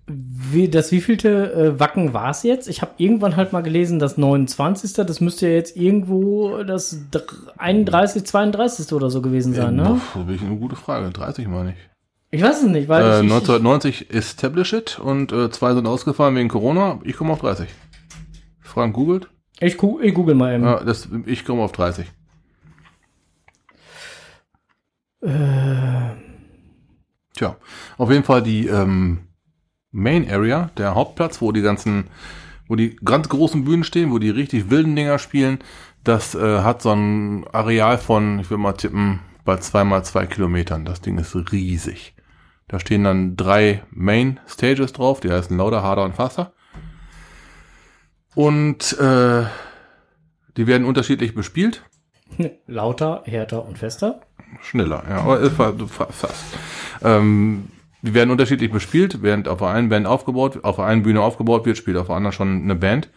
Wie, das wievielte äh, Wacken war es jetzt? Ich habe irgendwann halt mal gelesen, das 29. Das müsste ja jetzt irgendwo das 31, 32. oder so gewesen sein, ne? Das bin ich eine gute Frage. 30 meine ich. Ich weiß es nicht, weil Äh, ich, ich, 1990 Establish It und äh, zwei sind ausgefallen wegen Corona. Ich komme auf 30. Frank googelt. ich, gu- ich google mal eben. Ja, das, ich komme auf 30. Äh, Tja, auf jeden Fall die ähm, Main Area, der Hauptplatz, wo die ganzen, wo die ganz großen Bühnen stehen, wo die richtig wilden Dinger spielen, das äh, hat so ein Areal von, ich will mal tippen, bei zweimal zwei Kilometern. Das Ding ist riesig. Da stehen dann drei Main Stages drauf, die heißen Lauter, Harder und Faster. Und äh, die werden unterschiedlich bespielt. <laughs> lauter, härter und fester. Schneller, ja, aber fast. Ähm, die werden unterschiedlich bespielt, während auf der einen Band aufgebaut, auf der einen Bühne aufgebaut wird, spielt auf der anderen schon eine Band.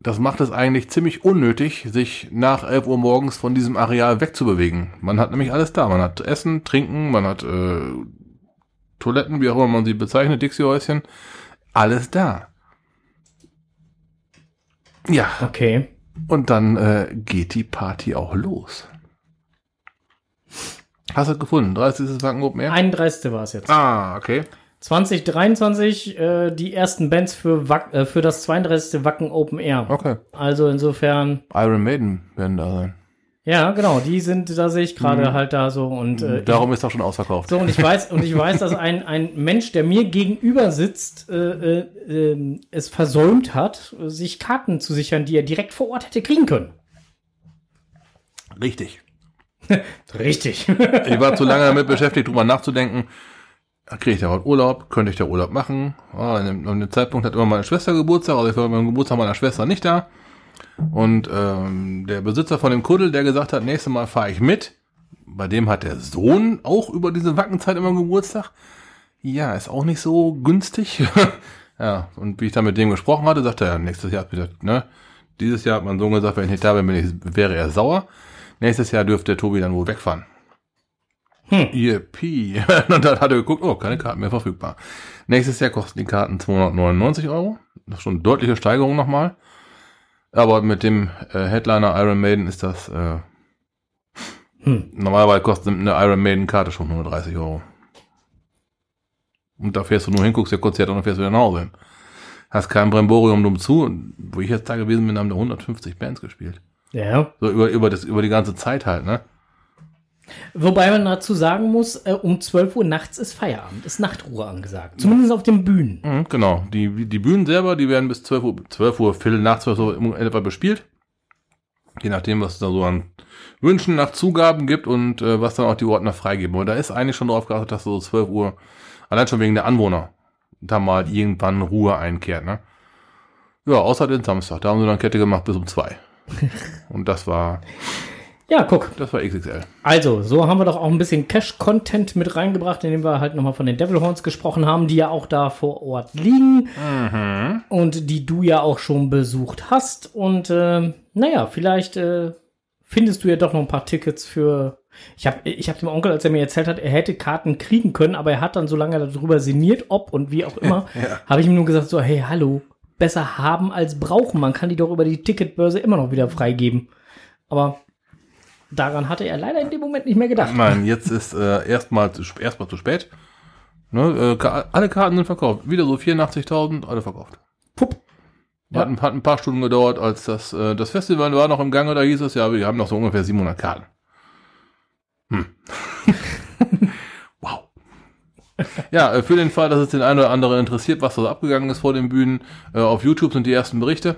Das macht es eigentlich ziemlich unnötig, sich nach 11 Uhr morgens von diesem Areal wegzubewegen. Man hat nämlich alles da. Man hat Essen, Trinken, man hat äh, Toiletten, wie auch immer man sie bezeichnet, Dixie-Häuschen. Alles da. Ja, Okay. und dann äh, geht die Party auch los. Hast du es gefunden? 30. Wacken Open Air? 31. war es jetzt. Ah, okay. 2023 äh, die ersten Bands für, Wack, äh, für das 32. Wacken Open Air. Okay. Also insofern, Iron Maiden werden da sein. ja, genau, die sind, da sehe ich gerade Mhm. halt da so und äh, Darum ist auch schon ausverkauft. so und ich weiß und ich <laughs> weiß, dass ein, ein Mensch, der mir gegenüber sitzt, äh, äh, ähm, es versäumt hat, sich Karten zu sichern, die er direkt vor Ort hätte kriegen können. Richtig. <laughs> Richtig. Ich war zu lange damit beschäftigt, drüber nachzudenken. Kriege ich da heute Urlaub? Könnte ich da Urlaub machen? Ah, an, dem, Zeitpunkt hat immer meine Schwester Geburtstag, also ich war beim Geburtstag meiner Schwester nicht da. Und ähm, der Besitzer von dem Kuddel, der gesagt hat, nächstes Mal fahre ich mit, bei dem hat der Sohn auch über diese Wackenzeit immer Geburtstag. Ja, ist auch nicht so günstig. <laughs> ja, und wie ich dann mit dem gesprochen hatte, sagte er, nächstes Jahr ne? Dieses Jahr hat mein Sohn gesagt, wenn ich nicht da bin, bin ich, wäre er sauer. Nächstes Jahr dürfte der Tobi dann wohl wegfahren. Hm. Yippie. <laughs> Und dann hat er geguckt, oh, keine Karten mehr verfügbar. Nächstes Jahr kosten die Karten 299 Euro. Das ist schon eine deutliche Steigerung nochmal. Aber mit dem äh, Headliner Iron Maiden ist das, äh, Hm. normalerweise kostet eine Iron Maiden Karte schon 130 Euro. Und da fährst du nur hin, guckst dir Konzert und dann fährst du wieder nach Hause hin. Hast kein Bremborium dumm zu. Und wo ich jetzt da gewesen bin, haben da 150 Bands gespielt. Ja. So über, über, das, über die ganze Zeit halt, ne? Wobei man dazu sagen muss, äh, um 12 Uhr nachts ist Feierabend, ist Nachtruhe angesagt. Zumindest auf den Bühnen. Mhm, genau. Die, die Bühnen selber, die werden bis 12 Uhr, 12 Uhr, Viertel nach 12 Uhr etwa bespielt. Je nachdem, was es da so an Wünschen nach Zugaben gibt und äh, was dann auch die Ordner freigeben. Und da ist eigentlich schon drauf geachtet, dass so 12 Uhr, allein schon wegen der Anwohner, da mal irgendwann Ruhe einkehrt, ne? Ja, außer den Samstag. Da haben sie dann Kette gemacht bis um zwei. <laughs> und das war, Ja, guck. das war XXL. Also, so haben wir doch auch ein bisschen Cash-Content mit reingebracht, indem wir halt nochmal von den Devil Horns gesprochen haben, die ja auch da vor Ort liegen und die du ja auch schon besucht hast. Und ähm, naja, vielleicht äh, findest du ja doch noch ein paar Tickets für. Ich habe ich hab dem Onkel, als er mir erzählt hat, er hätte Karten kriegen können, aber er hat dann so lange darüber sinniert, ob und wie auch immer, <laughs> Ja. habe ich ihm nur gesagt, so, hey, hallo, besser haben als brauchen. Man kann die doch über die Ticketbörse immer noch wieder freigeben. Aber daran hatte er leider in dem Moment nicht mehr gedacht. Nein, jetzt ist äh, erstmal zu, erstmal zu spät. Ne, äh, alle Karten sind verkauft. Wieder so 84.000, alle verkauft. Pupp. Ja. Hat, ein, hat ein paar Stunden gedauert, als das, äh, das Festival war noch im Gange, da hieß es ja, wir haben noch so ungefähr 700 Karten. Hm. Ja, äh, für den Fall, dass es den einen oder anderen interessiert, was so abgegangen ist vor den Bühnen, äh, auf YouTube sind die ersten Berichte.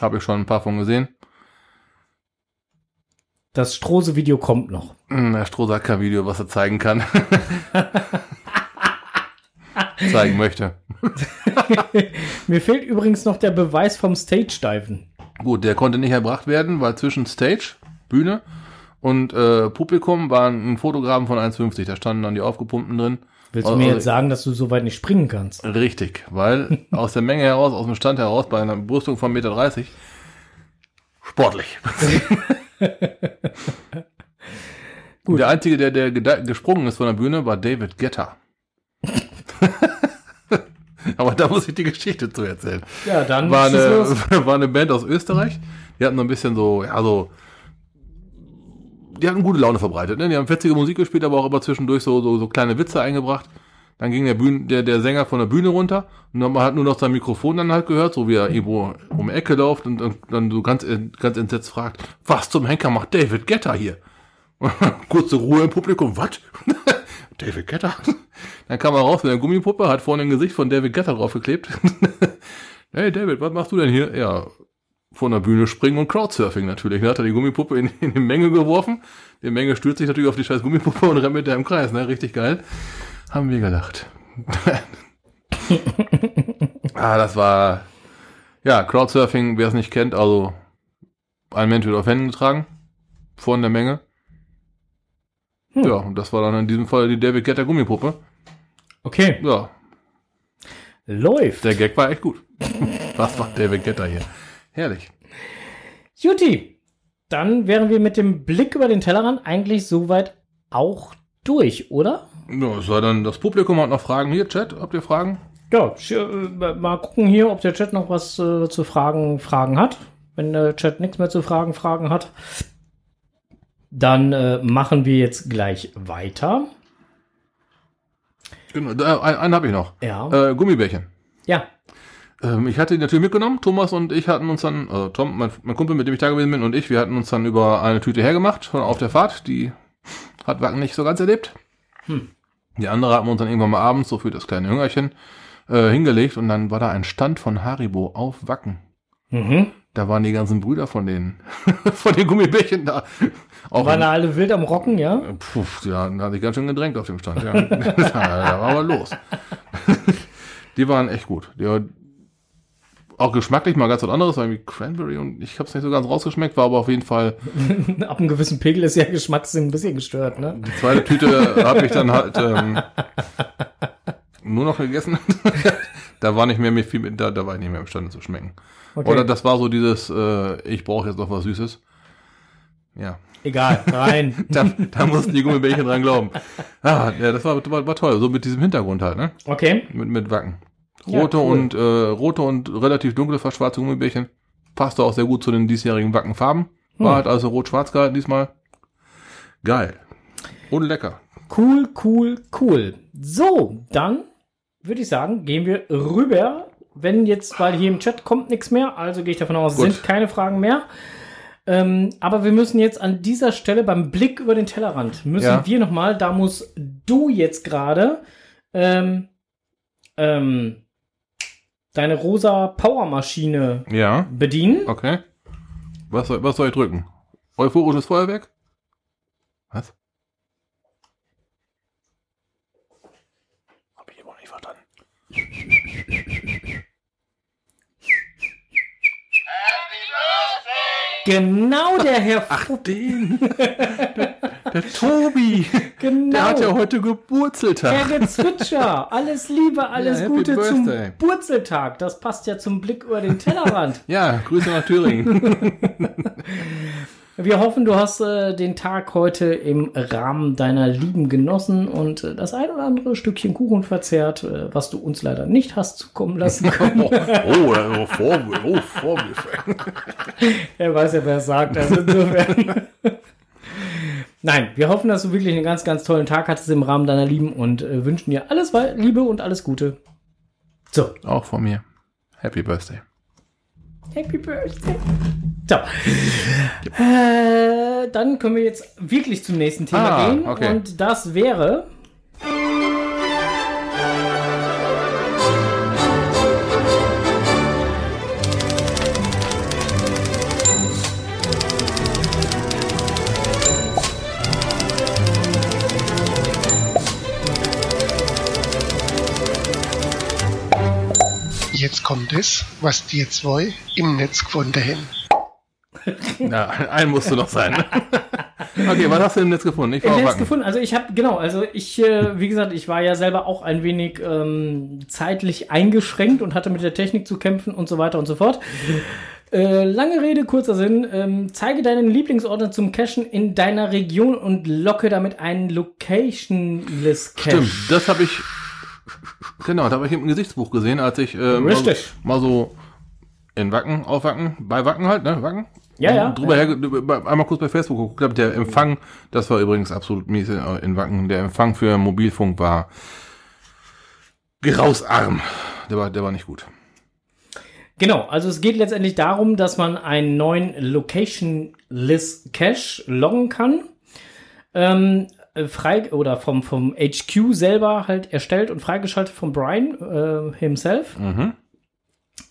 Habe ich schon ein paar von gesehen. Das Strose-Video kommt noch. Hm, Der Stroh sagt kein Video, was er zeigen kann. <laughs> zeigen möchte. <laughs> Mir fehlt übrigens noch der Beweis vom Stage-Diven. Gut, der konnte nicht erbracht werden, weil zwischen Stage, Bühne und äh, Publikum waren ein Fotogramm von 1,50. Da standen dann die aufgepumpten drin. Willst du mir jetzt sagen, dass du so weit nicht springen kannst? Richtig, weil <laughs> aus der Menge heraus, aus dem Stand heraus, bei einer Brüstung von 1,30 Meter, sportlich. <laughs> Gut. Der Einzige, der, der gesprungen ist von der Bühne, war David Getter. <laughs> Aber da muss ich die Geschichte zu erzählen. Ja, dann War eine, war eine Band aus Österreich. Die hatten so ein bisschen so, ja, so. Die hatten gute Laune verbreitet. Ne? Die haben witzige Musik gespielt, aber auch immer zwischendurch so, so, so kleine Witze eingebracht. Dann ging der, Bühne, der, der Sänger von der Bühne runter und man hat nur noch sein Mikrofon dann halt gehört, so wie er irgendwo um Ecke läuft und, und dann so ganz, ganz entsetzt fragt, was zum Henker macht David Getter hier? <laughs> Kurze Ruhe im Publikum, was? <laughs> David Getter? <laughs> Dann kam er raus mit der Gummipuppe, hat vorne ein Gesicht von David Getter draufgeklebt. hey David, was machst du denn hier? Ja, von der Bühne springen und Crowdsurfing natürlich. Dann hat er die Gummipuppe in, in die Menge geworfen. Die Menge stürzt sich natürlich auf die scheiß Gummipuppe und rennt mit der im Kreis, ne? Richtig geil. Haben wir gelacht. <laughs> ah, das war, ja, Crowdsurfing, wer es nicht kennt, also ein Mensch wird auf Händen getragen von der Menge. Ja, und das war dann in diesem Fall die David Getter Gummipuppe. Okay, Ja, läuft. der Gag war echt gut. Was macht David Getter hier? Herrlich. Juti, dann wären wir mit dem Blick über den Tellerrand eigentlich soweit auch durch, oder? Ja, es sei dann, das Publikum hat noch Fragen. Hier, Chat, habt ihr Fragen? Ja, äh, mal gucken hier, ob der Chat noch was äh, zu Fragen, Fragen hat. Wenn der Chat nichts mehr zu Fragen, Fragen hat, dann äh, machen wir jetzt gleich weiter. Genau, einen, einen habe ich noch. Ja. Äh, Gummibärchen. Ja. Ähm, ich hatte die natürlich mitgenommen. Thomas und ich hatten uns dann, also Tom, mein, mein Kumpel, mit dem ich da gewesen bin, und ich, wir hatten uns dann über eine Tüte hergemacht, schon auf der Fahrt. Die hat Wacken nicht so ganz erlebt. Hm. Die andere hatten wir uns dann irgendwann mal abends, so für das kleine Jüngerchen, äh, hingelegt. Und dann war da ein Stand von Haribo auf Wacken. Mhm. Da waren die ganzen Brüder von den, <laughs> von den Gummibärchen da. Auch Waren da alle wild am Rocken, ja? Puh, ja, da hatte ich ganz schön gedrängt auf dem Stand. Ja. <laughs> da war aber los. <laughs> die waren echt gut. Die auch geschmacklich mal ganz was anderes, war irgendwie Cranberry und ich habe es nicht so ganz rausgeschmeckt, war aber auf jeden Fall <laughs> Ab einem gewissen Pegel ist ja Geschmackssinn ein bisschen gestört, ne? die zweite Tüte habe ich dann halt ähm, nur noch gegessen. <laughs> da war nicht mehr mit viel mit, da, da war ich nicht mehr imstande zu schmecken. Okay. Oder das war so dieses, äh, ich brauche jetzt noch was Süßes. Ja. Egal, rein. <laughs> Da, da mussten die Gummibärchen dran glauben. Ah, ja, das war, war, war toll. So mit diesem Hintergrund halt, ne? Okay. Mit, mit Wacken. Ja, Rote cool. und äh, rote und relativ dunkle verschwarzte Gummibärchen. Passte auch sehr gut zu den diesjährigen Wackenfarben. War Hm. halt also rot-schwarz gehalten diesmal. Geil. Und lecker. Cool, cool, cool. So, dann würde ich sagen, gehen wir rüber. Wenn jetzt, weil hier im Chat kommt nichts mehr, also gehe ich davon aus, es Gut. sind keine Fragen mehr. Ähm, aber wir müssen jetzt an dieser Stelle beim Blick über den Tellerrand, müssen Ja. wir nochmal, da musst du jetzt gerade ähm, ähm, deine rosa Powermaschine Ja. bedienen. Okay. Was soll, was soll ich drücken? Euphorisches Feuerwerk? Was? Hab ich immer nicht verstanden. Genau der Herr Ach, den. <laughs> der, der Tobi. genau. Der hat ja heute Geburtstag. Herr Gezwitscher, alles Liebe, alles Ja, Gute birthday. zum Burzeltag. Das passt ja zum Blick über den Tellerrand. Ja, Grüße nach Thüringen. <laughs> Wir hoffen, du hast äh, den Tag heute im Rahmen deiner Lieben genossen und äh, das ein oder andere Stückchen Kuchen verzehrt, äh, was du uns leider nicht hast zukommen lassen <laughs> können. oh, oh, oh, Vorwürfe. Oh, Vorwürfe. <laughs> er weiß ja, wer es sagt. Also insofern. <laughs> Nein, wir hoffen, dass du wirklich einen ganz, ganz tollen Tag hattest im Rahmen deiner Lieben und äh, wünschen dir alles Liebe und alles Gute. So, Auch von mir. Happy Birthday. Happy Birthday. So. Äh, dann können wir jetzt wirklich zum nächsten Thema Ah, gehen. okay. Und das wäre. Jetzt kommt es, was die zwei im Netz gefunden haben. <laughs> Ja, ein musste noch sein. <laughs> okay, was hast du im Netz gefunden? Ich Im Netz Wacken. gefunden. Also ich habe, genau, also ich, äh, wie gesagt, ich war ja selber auch ein wenig ähm, zeitlich eingeschränkt und hatte mit der Technik zu kämpfen und so weiter und so fort. Äh, lange Rede, kurzer Sinn. Ähm, zeige deinen Lieblingsordner zum Cachen in deiner Region und locke damit einen Locationless Cache. Stimmt, das habe ich Genau, da habe ich im Gesichtsbuch gesehen, als ich äh, mal, mal so in Wacken, auf Wacken, bei Wacken halt, ne? Wacken? Ja, ja, Drüber ja. her, einmal kurz bei Facebook geguckt, hab, der Empfang, das war übrigens absolut mies in, in Wacken, der Empfang für Mobilfunk war grausarm. Der war, der war nicht gut. Genau, also es geht letztendlich darum, dass man einen neuen Location-List Cache loggen kann. Ähm, äh, frei oder vom, vom HQ selber halt erstellt und freigeschaltet von Brian äh, himself. Mhm.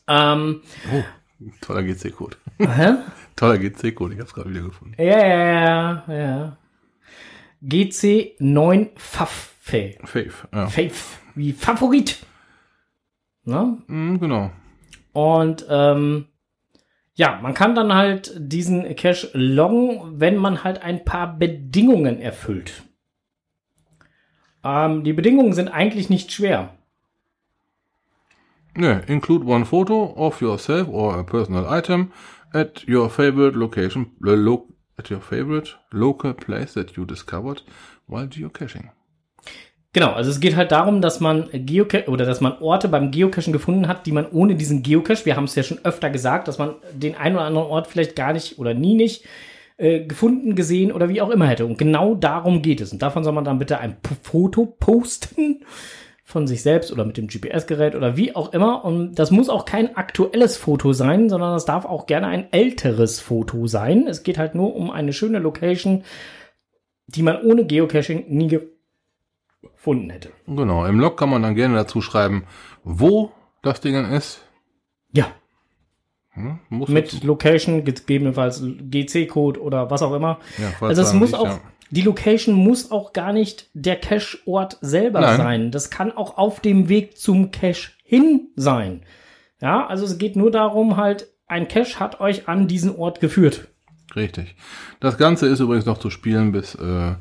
Ähm, Oh, toller GC-Code. <laughs> Toller GC-Code, ich hab's gerade wieder gefunden. Ja, ja, ja, ja. GC9 Faffe. Faith, ja. Faith. Wie Favorit. Ne? Mhm, genau. Und ähm, ja, man kann dann halt diesen Cache loggen, wenn man halt ein paar Bedingungen erfüllt. Ähm, die Bedingungen sind eigentlich nicht schwer. Ne, include one photo of yourself or a personal item at your favorite location, lo, lo, at your favorite local place that you discovered while geocaching. Genau, also es geht halt darum, dass man Geocache oder dass man Orte beim Geocachen gefunden hat, die man ohne diesen Geocache, wir haben es ja schon öfter gesagt, dass man den einen oder anderen Ort vielleicht gar nicht oder nie nicht äh, gefunden, gesehen oder wie auch immer hätte. Und genau darum geht es. Und davon soll man dann bitte ein P Foto posten von sich selbst oder mit dem GPS-Gerät oder wie auch immer. Und das muss auch kein aktuelles Foto sein, sondern das darf auch gerne ein älteres Foto sein. Es geht halt nur um eine schöne Location, die man ohne Geocaching nie gefunden hätte. Genau, im Log kann man dann gerne dazu schreiben, wo das Ding dann ist. Hm, mit dazu- Location, gegebenenfalls GC-Code oder was auch immer. Ja, Also es muss nicht, auch, ja. die Location muss auch gar nicht der Cache-Ort selber Nein. sein. Das kann auch auf dem Weg zum Cache hin sein. Ja, also es geht nur darum, halt, ein Cache hat euch an diesen Ort geführt. Richtig. Das Ganze ist übrigens noch zu spielen bis äh,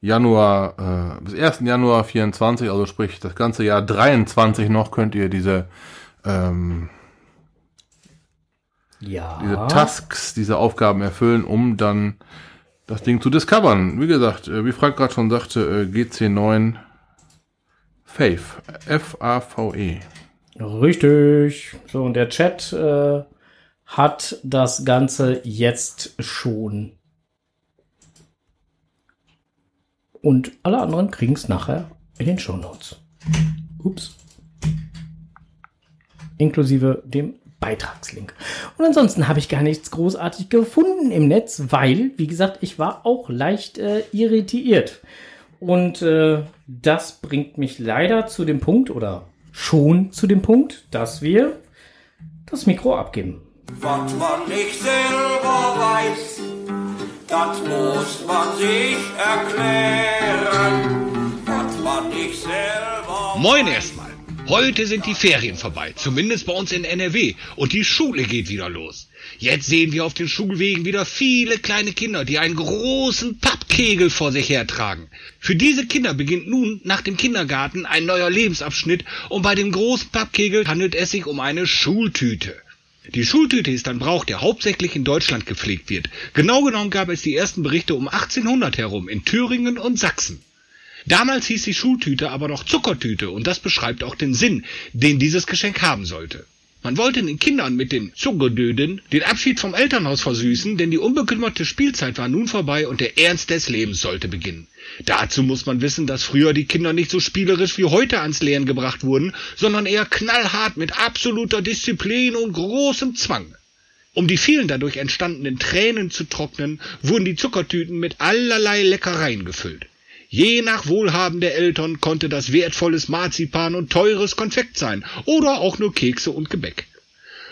Januar, äh, bis 1. Januar 24, also sprich das ganze Jahr 23 noch könnt ihr diese ähm, Ja. diese Tasks, diese Aufgaben erfüllen, um dann das Ding zu discovern. Wie gesagt, äh, wie Frank gerade schon sagte, äh, GC9 Faith. F-A-V-E. Richtig. So, und der Chat äh, hat das Ganze jetzt schon. Und alle anderen kriegen es nachher in den Shownotes. Ups. Inklusive dem Beitragslink. Und ansonsten habe ich gar nichts großartig gefunden im Netz, weil, wie gesagt, ich war auch leicht äh, irritiert. Und äh, das bringt mich leider zu dem Punkt oder schon zu dem Punkt, dass wir das Mikro abgeben. Was man nicht selber weiß, das muss man sich erklären. Was man nicht selber Moin erstmal. Heute sind die Ferien vorbei, zumindest bei uns in NRW, und die Schule geht wieder los. Jetzt sehen wir auf den Schulwegen wieder viele kleine Kinder, die einen großen Pappkegel vor sich hertragen. Für diese Kinder beginnt nun nach dem Kindergarten ein neuer Lebensabschnitt und bei dem großen Pappkegel handelt es sich um eine Schultüte. Die Schultüte ist ein Brauch, der hauptsächlich in Deutschland gepflegt wird. Genau genommen gab es die ersten Berichte um 1800 herum in Thüringen und Sachsen. Damals hieß die Schultüte aber noch Zuckertüte und das beschreibt auch den Sinn, den dieses Geschenk haben sollte. Man wollte den Kindern mit den Zuckerdöden den Abschied vom Elternhaus versüßen, denn die unbekümmerte Spielzeit war nun vorbei und der Ernst des Lebens sollte beginnen. Dazu muss man wissen, dass früher die Kinder nicht so spielerisch wie heute ans Lehren gebracht wurden, sondern eher knallhart mit absoluter Disziplin und großem Zwang. Um die vielen dadurch entstandenen Tränen zu trocknen, wurden die Zuckertüten mit allerlei Leckereien gefüllt. Je nach Wohlhaben der Eltern konnte das wertvolles Marzipan und teures Konfekt sein oder auch nur Kekse und Gebäck.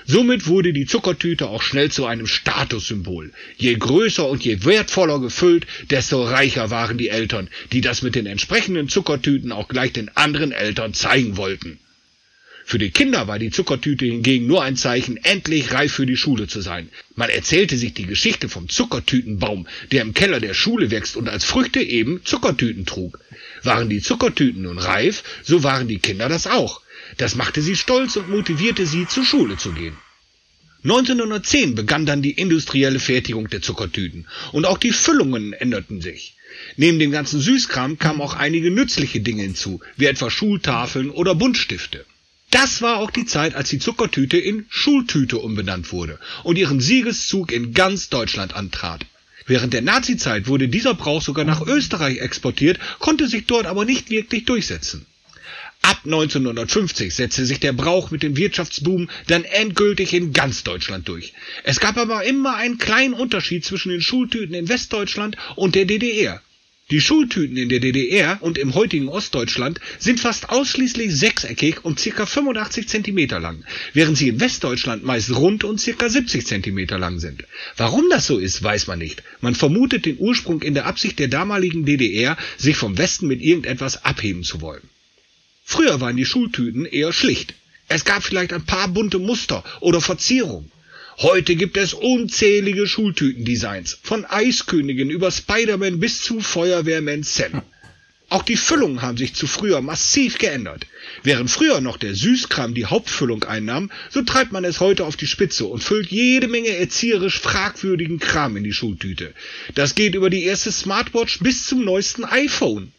Somit wurde die Zuckertüte auch schnell zu einem Statussymbol. Je größer und je wertvoller gefüllt, desto reicher waren die Eltern, die das mit den entsprechenden Zuckertüten auch gleich den anderen Eltern zeigen wollten. Für die Kinder war die Zuckertüte hingegen nur ein Zeichen, endlich reif für die Schule zu sein. Man erzählte sich die Geschichte vom Zuckertütenbaum, der im Keller der Schule wächst und als Früchte eben Zuckertüten trug. Waren die Zuckertüten nun reif, so waren die Kinder das auch. Das machte sie stolz und motivierte sie, zur Schule zu gehen. 1910 begann dann die industrielle Fertigung der Zuckertüten und auch die Füllungen änderten sich. Neben dem ganzen Süßkram kamen auch einige nützliche Dinge hinzu, wie etwa Schultafeln oder Buntstifte. Das war auch die Zeit, als die Zuckertüte in Schultüte umbenannt wurde und ihren Siegeszug in ganz Deutschland antrat. Während der Nazizeit wurde dieser Brauch sogar nach Österreich exportiert, konnte sich dort aber nicht wirklich durchsetzen. Ab 1950 setzte sich der Brauch mit dem Wirtschaftsboom dann endgültig in ganz Deutschland durch. Es gab aber immer einen kleinen Unterschied zwischen den Schultüten in Westdeutschland und der DDR. Die Schultüten in der DDR und im heutigen Ostdeutschland sind fast ausschließlich sechseckig und ca. 85 Zentimeter lang, während sie in Westdeutschland meist rund und ca. 70 Zentimeter lang sind. Warum das so ist, weiß man nicht. Man vermutet den Ursprung in der Absicht der damaligen DDR, sich vom Westen mit irgendetwas abheben zu wollen. Früher waren die Schultüten eher schlicht. Es gab vielleicht ein paar bunte Muster oder Verzierungen. Heute gibt es unzählige Schultütendesigns, von Eiskönigin über Spider-Man bis zu Feuerwehrman Sam. Auch die Füllungen haben sich zu früher massiv geändert. Während früher noch der Süßkram die Hauptfüllung einnahm, so treibt man es heute auf die Spitze und füllt jede Menge erzieherisch fragwürdigen Kram in die Schultüte. Das geht über die erste Smartwatch bis zum neuesten iPhone.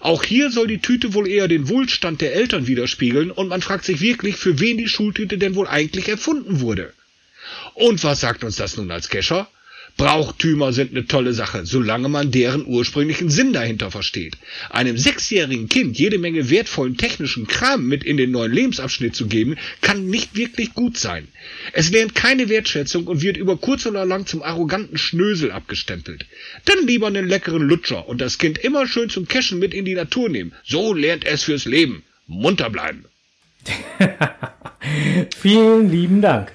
Auch hier soll die Tüte wohl eher den Wohlstand der Eltern widerspiegeln und man fragt sich wirklich, für wen die Schultüte denn wohl eigentlich erfunden wurde. Und was sagt uns das nun als Kescher? Brauchtümer sind eine tolle Sache, solange man deren ursprünglichen Sinn dahinter versteht. Einem sechsjährigen Kind jede Menge wertvollen technischen Kram mit in den neuen Lebensabschnitt zu geben, kann nicht wirklich gut sein. Es lernt keine Wertschätzung und wird über kurz oder lang zum arroganten Schnösel abgestempelt. Dann lieber einen leckeren Lutscher und das Kind immer schön zum Cashen mit in die Natur nehmen. So lernt es fürs Leben. Munter bleiben. <laughs> Vielen lieben Dank.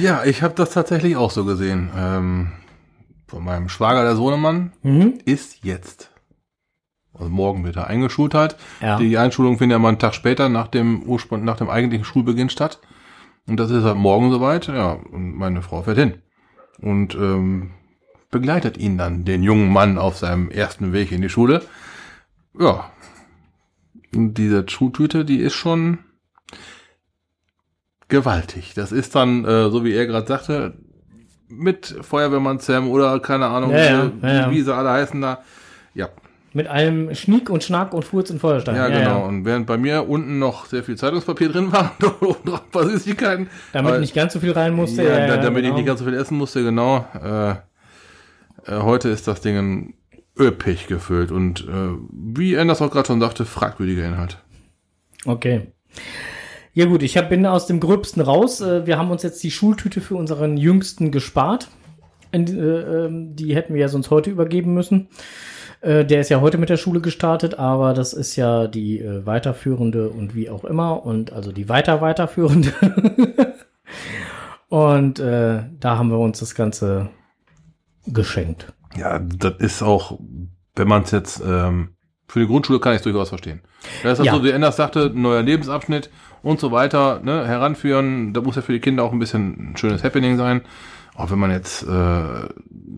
Ja, ich habe das tatsächlich auch so gesehen. Ähm, von meinem Schwager, der Sohnemann, Mhm. ist jetzt. Also morgen wird er eingeschult halt. Ja. Die Einschulung findet ja mal einen Tag später nach dem Ursprung, nach dem eigentlichen Schulbeginn statt. Und das ist halt morgen soweit. Ja, und meine Frau fährt hin. Und ähm, begleitet ihn dann, den jungen Mann, auf seinem ersten Weg in die Schule. Ja. Und diese Schultüte, die ist schon gewaltig. Das ist dann, äh, so wie er gerade sagte, mit Feuerwehrmann Sam oder keine Ahnung, Ja, wie, ja, ja. wie sie alle heißen da. Ja, Mit allem Schnick und Schnack und Furz und Feuerstein. ja, genau. Und während bei mir unten noch sehr viel Zeitungspapier drin war, <laughs> und oben drauf ein paar Süßigkeiten. Damit Aber- nicht ganz so viel rein musste. ja, da, damit genau. ich nicht ganz so viel essen musste, genau. Äh, äh, heute ist das Ding üppig gefüllt und äh, wie Anders auch gerade schon sagte, fragwürdiger Inhalt. Okay. Ja gut, ich hab, bin aus dem Gröbsten raus. Äh, Wir haben uns jetzt die Schultüte für unseren Jüngsten gespart. Äh, ähm, die hätten wir ja sonst heute übergeben müssen. Äh, Der ist ja heute mit der Schule gestartet, aber das ist ja die weiterführende und wie auch immer und also die weiter weiterführende. <laughs> und äh, da haben wir uns das Ganze geschenkt. Ja, das ist auch, wenn man es jetzt ähm, für die Grundschule kann ich es durchaus verstehen. Da ist das Ja. so, wie Anders sagte, neuer Lebensabschnitt und so weiter, ne, heranführen. Da muss ja für die Kinder auch ein bisschen ein schönes Happening sein. Auch wenn man jetzt äh,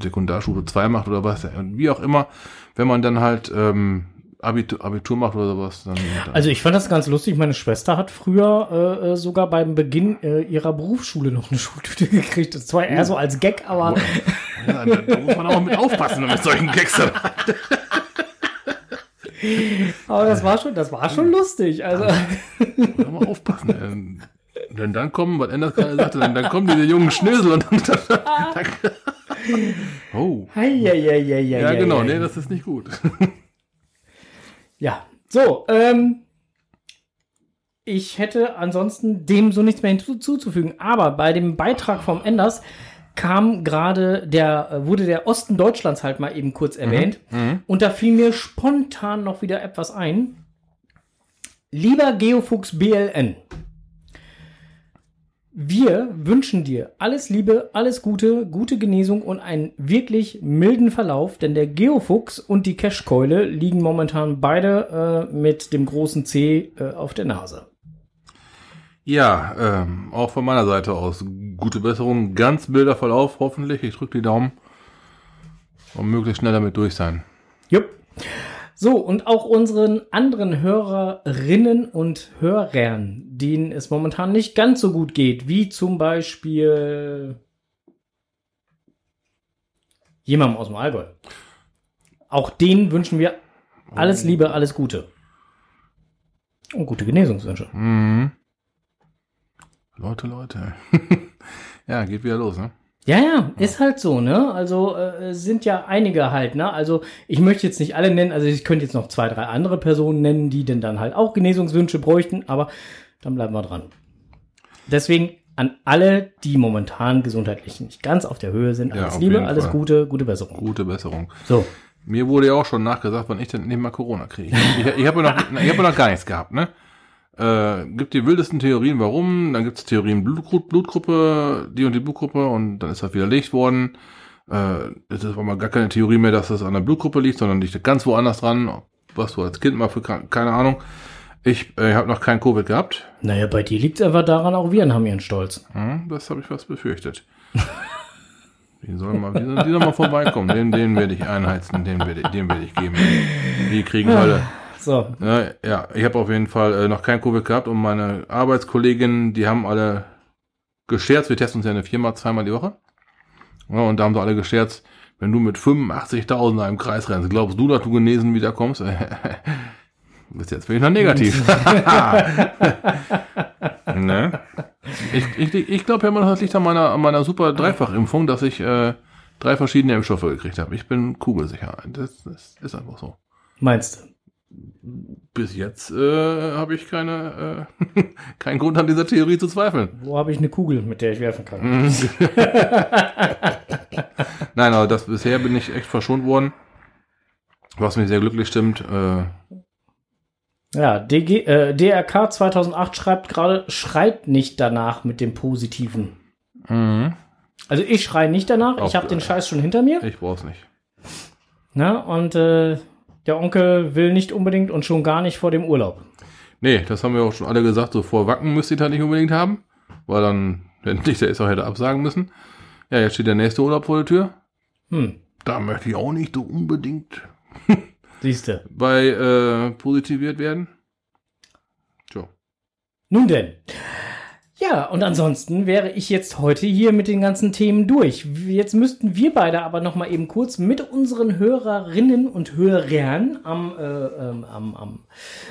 Sekundarschule 2 macht oder was, wie auch immer, wenn man dann halt ähm, Abitur, Abitur macht oder sowas, dann. dann Also ich fand das ganz lustig. Meine Schwester hat früher äh, äh, sogar beim Beginn äh, ihrer Berufsschule noch eine <laughs> Schultüte gekriegt. Das war eher so als Gag, aber ja, da, da muss man auch mit aufpassen mit solchen Gags. <laughs> <laughs> dann. Aber das war schon, das war schon lustig. Also, muss man aufpassen. Ähm, Denn dann kommen, was Anders gerade sagte, dann, dann kommen diese jungen Schnösel und dann, dann, Oh. hei, hei, hei, Ja, genau, nee, das ist nicht gut. Ja, so, ähm, ich hätte ansonsten dem so nichts mehr hinzuzufügen. Aber bei dem Beitrag vom Enders kam gerade der, äh, wurde der Osten Deutschlands halt mal eben kurz erwähnt. Und da fiel mir spontan noch wieder etwas ein. Lieber Geofuchs BLN, wir wünschen dir alles Liebe, alles Gute, gute Genesung und einen wirklich milden Verlauf, denn der Geofuchs und die Cashkeule liegen momentan beide äh, mit dem großen C äh, auf der Nase. Ja, ähm, auch von meiner Seite aus gute Besserung, ganz milder Verlauf, hoffentlich. Ich drücke die Daumen und möglichst schnell damit durch sein. Jupp. So, und auch unseren anderen Hörerinnen und Hörern, denen es momentan nicht ganz so gut geht, wie zum Beispiel jemandem aus dem Allgäu. Auch denen wünschen wir alles Liebe, alles Gute. Und gute Genesungswünsche. Mhm. Leute, Leute. <laughs> ja, geht wieder los, ne? Ja, ja, ist halt so, ne? Also äh, es sind ja einige halt, ne? Also ich möchte jetzt nicht alle nennen, also ich könnte jetzt noch zwei, drei andere Personen nennen, die denn dann halt auch Genesungswünsche bräuchten, aber dann bleiben wir dran. Deswegen an alle, die momentan gesundheitlich nicht ganz auf der Höhe sind, Ja, alles auf Liebe, alles Fall. Gute, gute Besserung. Gute Besserung. So, Mir wurde ja auch schon nachgesagt, wann ich denn nicht mal Corona kriege. Ich, ich habe ja noch, ich hab ja noch gar nichts gehabt, ne? Äh, gibt die wildesten Theorien, warum. Dann gibt es Theorien Blut, Blutgruppe, die und die Blutgruppe und dann ist das widerlegt worden. Äh, es ist aber mal gar keine Theorie mehr, dass das an der Blutgruppe liegt, sondern liegt ganz woanders dran. Was du als Kind mal für keine Ahnung. Ich äh, habe noch kein Covid gehabt. naja, bei dir liegt es einfach daran, auch Viren haben ihren Stolz. Hm, das habe ich fast befürchtet. <laughs> Die sollen mal, die sollen, die sollen mal vorbeikommen. Den, den werde ich einheizen, den werde ich, den werde ich geben. Die kriegen Hölle. So, Ja, ja ich habe auf jeden Fall äh, noch kein Covid gehabt und meine Arbeitskolleginnen, die haben alle gescherzt. Wir testen uns ja eine Firma zweimal die Woche. Ja, und da haben sie alle gescherzt, wenn du mit 85.000 da im Kreis rennst, glaubst du, dass du genesen wiederkommst? <laughs> Bis jetzt bin ich noch negativ. <laughs> <laughs> ne? Ich, ich, ich glaube ja immer, das liegt an meiner, an meiner super Dreifachimpfung, dass ich äh, drei verschiedene Impfstoffe gekriegt habe. Ich bin kugelsicher. Das, das ist einfach so. meinst du? Bis jetzt äh, habe ich keine, äh, <laughs> keinen Grund an dieser Theorie zu zweifeln. Wo habe ich eine Kugel, mit der ich werfen kann? Mhm. <laughs> Nein, aber das bisher bin ich echt verschont worden. Was mich sehr glücklich stimmt. Äh, Ja, DG, äh, DRK 2008 schreibt gerade, schreit nicht danach mit dem Positiven. mhm. Also ich schreie nicht danach, Auch, ich habe den Scheiß schon hinter mir. ich brauch's nicht. Ne? Und äh, der Onkel will nicht unbedingt und schon gar nicht vor dem Urlaub. Nee, das haben wir auch schon alle gesagt. So vor Wacken müsst ihr da nicht unbedingt haben. Weil dann, wenn nicht, der ist auch hätte absagen müssen. Ja, jetzt steht der nächste Urlaub vor der Tür. Hm, Da möchte ich auch nicht so unbedingt <laughs> siehste. bei äh, positiviert werden. Tja. Nun denn. Ja, und ansonsten wäre ich jetzt heute hier mit den ganzen Themen durch. Jetzt müssten wir beide aber noch mal eben kurz mit unseren Hörerinnen und Hörern am, äh, ähm, am, am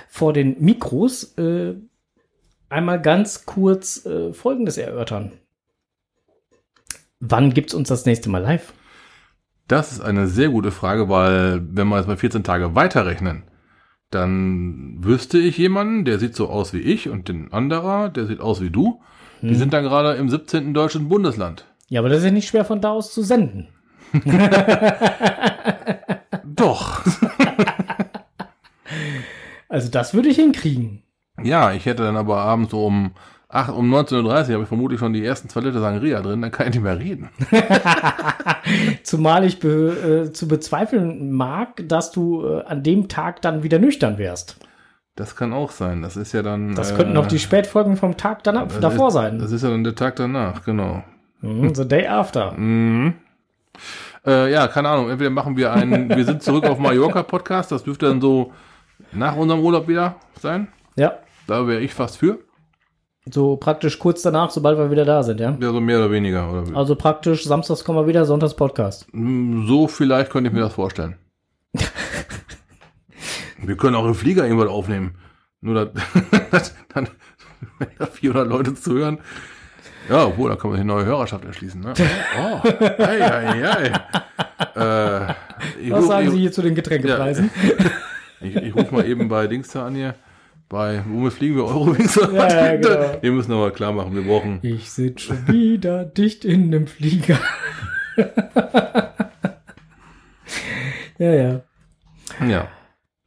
vor den Mikros äh, einmal ganz kurz äh, Folgendes erörtern. Wann gibt's uns das nächste Mal live? Das ist eine sehr gute Frage, weil wenn wir jetzt mal 14 Tage weiterrechnen, dann wüsste ich jemanden, der sieht so aus wie ich und den anderer, der sieht aus wie du. Die sind dann gerade im 17. deutschen Bundesland. Ja, aber das ist ja nicht schwer von da aus zu senden. <laughs> Doch. <laughs> Also das würde ich hinkriegen. ja, ich hätte dann aber abends so um, 8, um 19.30 Uhr habe ich vermutlich schon die ersten zwei Liter Sangria drin, dann kann ich nicht mehr reden. <laughs> Zumal ich be, äh, zu bezweifeln mag, dass du äh, an dem Tag dann wieder nüchtern wärst. Das kann auch sein. Das ist ja dann. Das äh, könnten auch die Spätfolgen vom Tag danach, davor ist, sein. Das ist ja dann der Tag danach, genau. Mhm, the day after. Mhm. Äh, ja, keine Ahnung. Entweder machen wir einen, wir sind zurück auf Mallorca Podcast. Das dürfte dann so nach unserem Urlaub wieder sein. Ja, Da wäre ich fast für. So praktisch kurz danach, sobald wir wieder da sind, ja. Ja, so mehr oder weniger. Oder Also praktisch samstags kommen wir wieder, sonntags Podcast. Mm, so vielleicht könnte ich mir das vorstellen. <laughs> wir können auch im Flieger irgendwas aufnehmen. Nur <laughs> dass, dann wenn da 400 Leute zuhören. Ja, obwohl, da kann man sich eine neue Hörerschaft erschließen. Ne? <laughs> Oh, ei, ei, ei. Äh, Was ruf- sagen ich- Sie hier zu den Getränkepreisen? Ich, ich rufe mal eben bei Dings da an hier. Bei, womit fliegen wir? Eurowings? Ja, ja, genau. Wir müssen aber klar machen, wir brauchen. Ich sitze schon wieder dicht in einem Flieger. <laughs> ja, ja. Ja.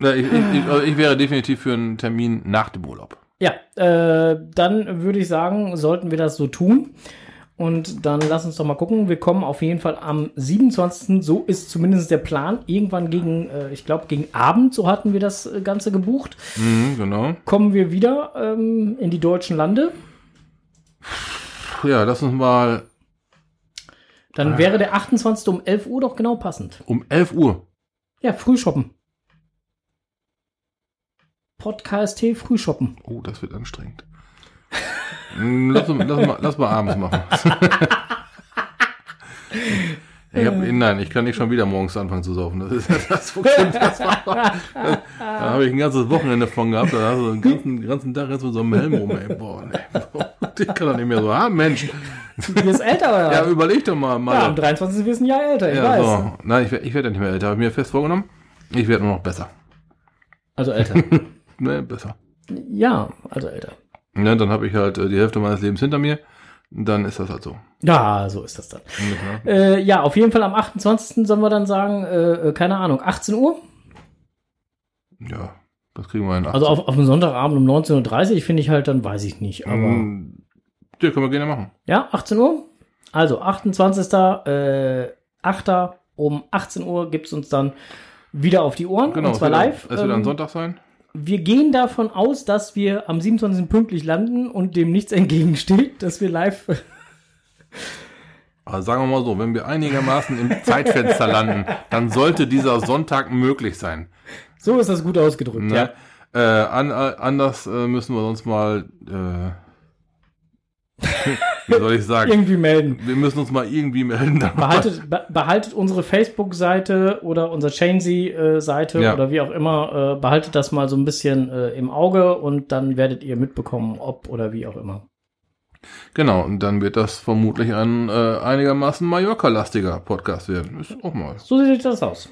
Ja, Ich, ich, ich, also ich wäre definitiv für einen Termin nach dem Urlaub. Ja, äh, dann würde ich sagen, sollten wir das so tun. Und dann lass uns doch mal gucken. Wir kommen auf jeden Fall am 27. So ist zumindest der Plan. Irgendwann gegen, äh, ich glaube, gegen Abend, so hatten wir das äh, Ganze gebucht. Mhm, genau. Kommen wir wieder ähm, in die deutschen Lande. Ja, lass uns mal Dann wäre der 28. um 11 Uhr doch genau passend. um 11 Uhr. Ja, früh shoppen. Podcast früh shoppen. Oh, das wird anstrengend. Hm, lass, lass, mal, lass mal abends machen. <laughs> Ich hab, nein, ich kann nicht schon wieder morgens anfangen zu saufen. Das ist das funktioniert. Das war, das, da habe ich ein ganzes Wochenende von gehabt. Da hast du den ganzen, ganzen Tag jetzt mit so einem Helm rum. Ey. Boah, nee. <laughs> Ich kann doch nicht mehr so haben, Mensch. Du bist älter, oder? <laughs> Ja, überleg doch mal. mal Ja, am 23. wirst du ein Jahr älter, ich Ja, weiß. so. Nein, ich, ich werde ja nicht mehr älter. Habe ich mir fest vorgenommen. Ich werde nur noch besser. Also älter. Ne, besser. ja, also älter. Ja, dann habe ich halt äh, die Hälfte meines Lebens hinter mir. Dann ist das halt so. Ja, so ist das dann. Ja. Äh, ja, auf jeden Fall am 28. sollen wir dann sagen, äh, äh, keine Ahnung, 18 Uhr? Ja, das kriegen wir hin. Also auf, auf einem Sonntagabend um 19.30 Uhr finde ich halt, dann weiß ich nicht. Aber Ähm, ja, können wir gerne machen. ja, 18 Uhr? Also 28. Äh, 8. um 18 Uhr gibt's uns dann wieder auf die Ohren. Genau, und zwar es wird, live. Es wird Ähm, ein Sonntag sein. Wir gehen davon aus, dass wir am 27. pünktlich landen und dem nichts entgegensteht, dass wir live. Aber sagen wir mal so, wenn wir einigermaßen im Zeitfenster landen, dann sollte dieser Sonntag möglich sein. So ist das gut ausgedrückt, Ne? ja. Äh, an, äh, anders äh, müssen wir sonst mal, äh, wie soll ich sagen, Irgendwie melden. wir müssen uns mal irgendwie melden. <laughs> Behaltet, be behaltet unsere Facebook-Seite oder unsere Chainsy-Seite Ja. oder wie auch immer, äh, behaltet das mal so ein bisschen äh, im Auge und dann werdet ihr mitbekommen, ob oder wie auch immer. Genau, und dann wird das vermutlich ein äh, einigermaßen Mallorca-lastiger Podcast werden. Ist auch mal. So sieht das aus.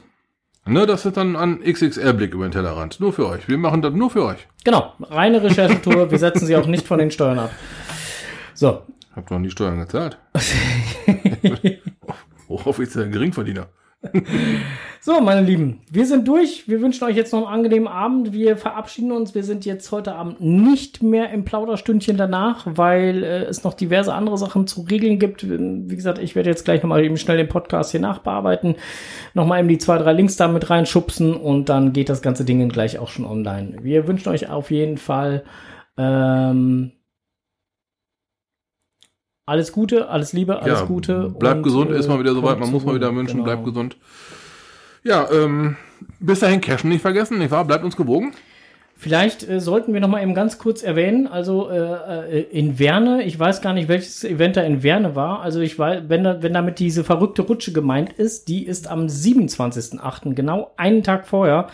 Ne, das ist dann ein XXL-Blick über den Tellerrand. Nur für euch. Wir machen das nur für euch. Genau, reine Recherchetour. Wir setzen sie auch nicht von den Steuern ab. So, Habt doch nie Steuern gezahlt. <laughs> <laughs> Hochoffiziell Geringverdiener. <laughs> So, meine Lieben, wir sind durch. Wir wünschen euch jetzt noch einen angenehmen Abend. Wir verabschieden uns. Wir sind jetzt heute Abend nicht mehr im Plauderstündchen danach, weil äh, es noch diverse andere Sachen zu regeln gibt. Wie gesagt, ich werde jetzt gleich nochmal eben schnell den Podcast hier nachbearbeiten. Nochmal eben die zwei, drei Links da mit reinschubsen und dann geht das ganze Ding gleich auch schon online. Wir wünschen euch auf jeden Fall ähm, alles Gute, alles Liebe, alles ja, Gute. Bleibt und, gesund, äh, ist mal wieder soweit. kommt Man muss mal wieder wünschen, Genau. bleibt gesund. Ja, ähm, bis dahin Cashen nicht vergessen, nicht wahr? Bleibt uns gewogen. Vielleicht äh, sollten wir noch mal eben ganz kurz erwähnen, also äh, äh, in Werne, ich weiß gar nicht, welches Event da in Werne war, also ich weiß, wenn, da, wenn damit diese verrückte Rutsche gemeint ist, die ist am 27.08., genau einen Tag vorher,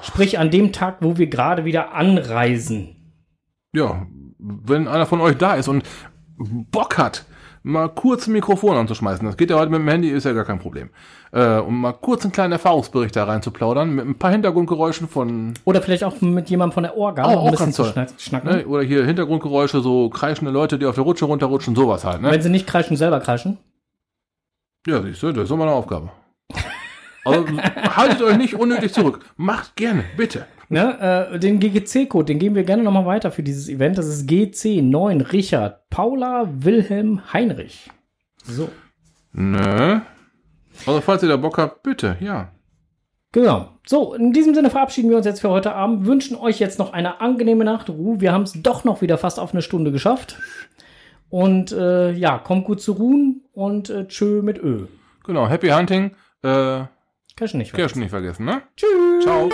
sprich an dem Tag, wo wir gerade wieder anreisen. Ja, wenn einer von euch da ist und Bock hat, mal kurz ein Mikrofon anzuschmeißen, das geht ja heute mit dem Handy, ist ja gar kein Problem. Äh, um mal kurz einen kleinen Erfahrungsbericht da rein zu plaudern, mit ein paar Hintergrundgeräuschen von, Oder vielleicht auch mit jemandem von der Orga Oh, noch ein auch bisschen zu schnack- schnacken. ne, oder hier Hintergrundgeräusche, so kreischende Leute, die auf der Rutsche runterrutschen, sowas halt, ne? Wenn sie nicht kreischen, selber kreischen. Ja, siehst du, das ist doch mal eine Aufgabe. Also <laughs> haltet euch nicht unnötig zurück. Macht gerne, bitte. Ne, äh, den GGC-Code, den geben wir gerne nochmal weiter für dieses Event. Das ist GC9 Richard Paula Wilhelm Heinrich. So. Ne? Also falls ihr da Bock habt, bitte, ja. Genau. So, in diesem Sinne verabschieden wir uns jetzt für heute Abend, wünschen euch jetzt noch eine angenehme Nachtruhe. Wir haben es doch noch wieder fast auf eine Stunde geschafft. Und äh, ja, kommt gut zu ruhen und äh, tschö mit Ö. Genau, Happy Hunting. Äh, Cashen nicht. Kirschen nicht vergessen, ne? Tschüss. Ciao.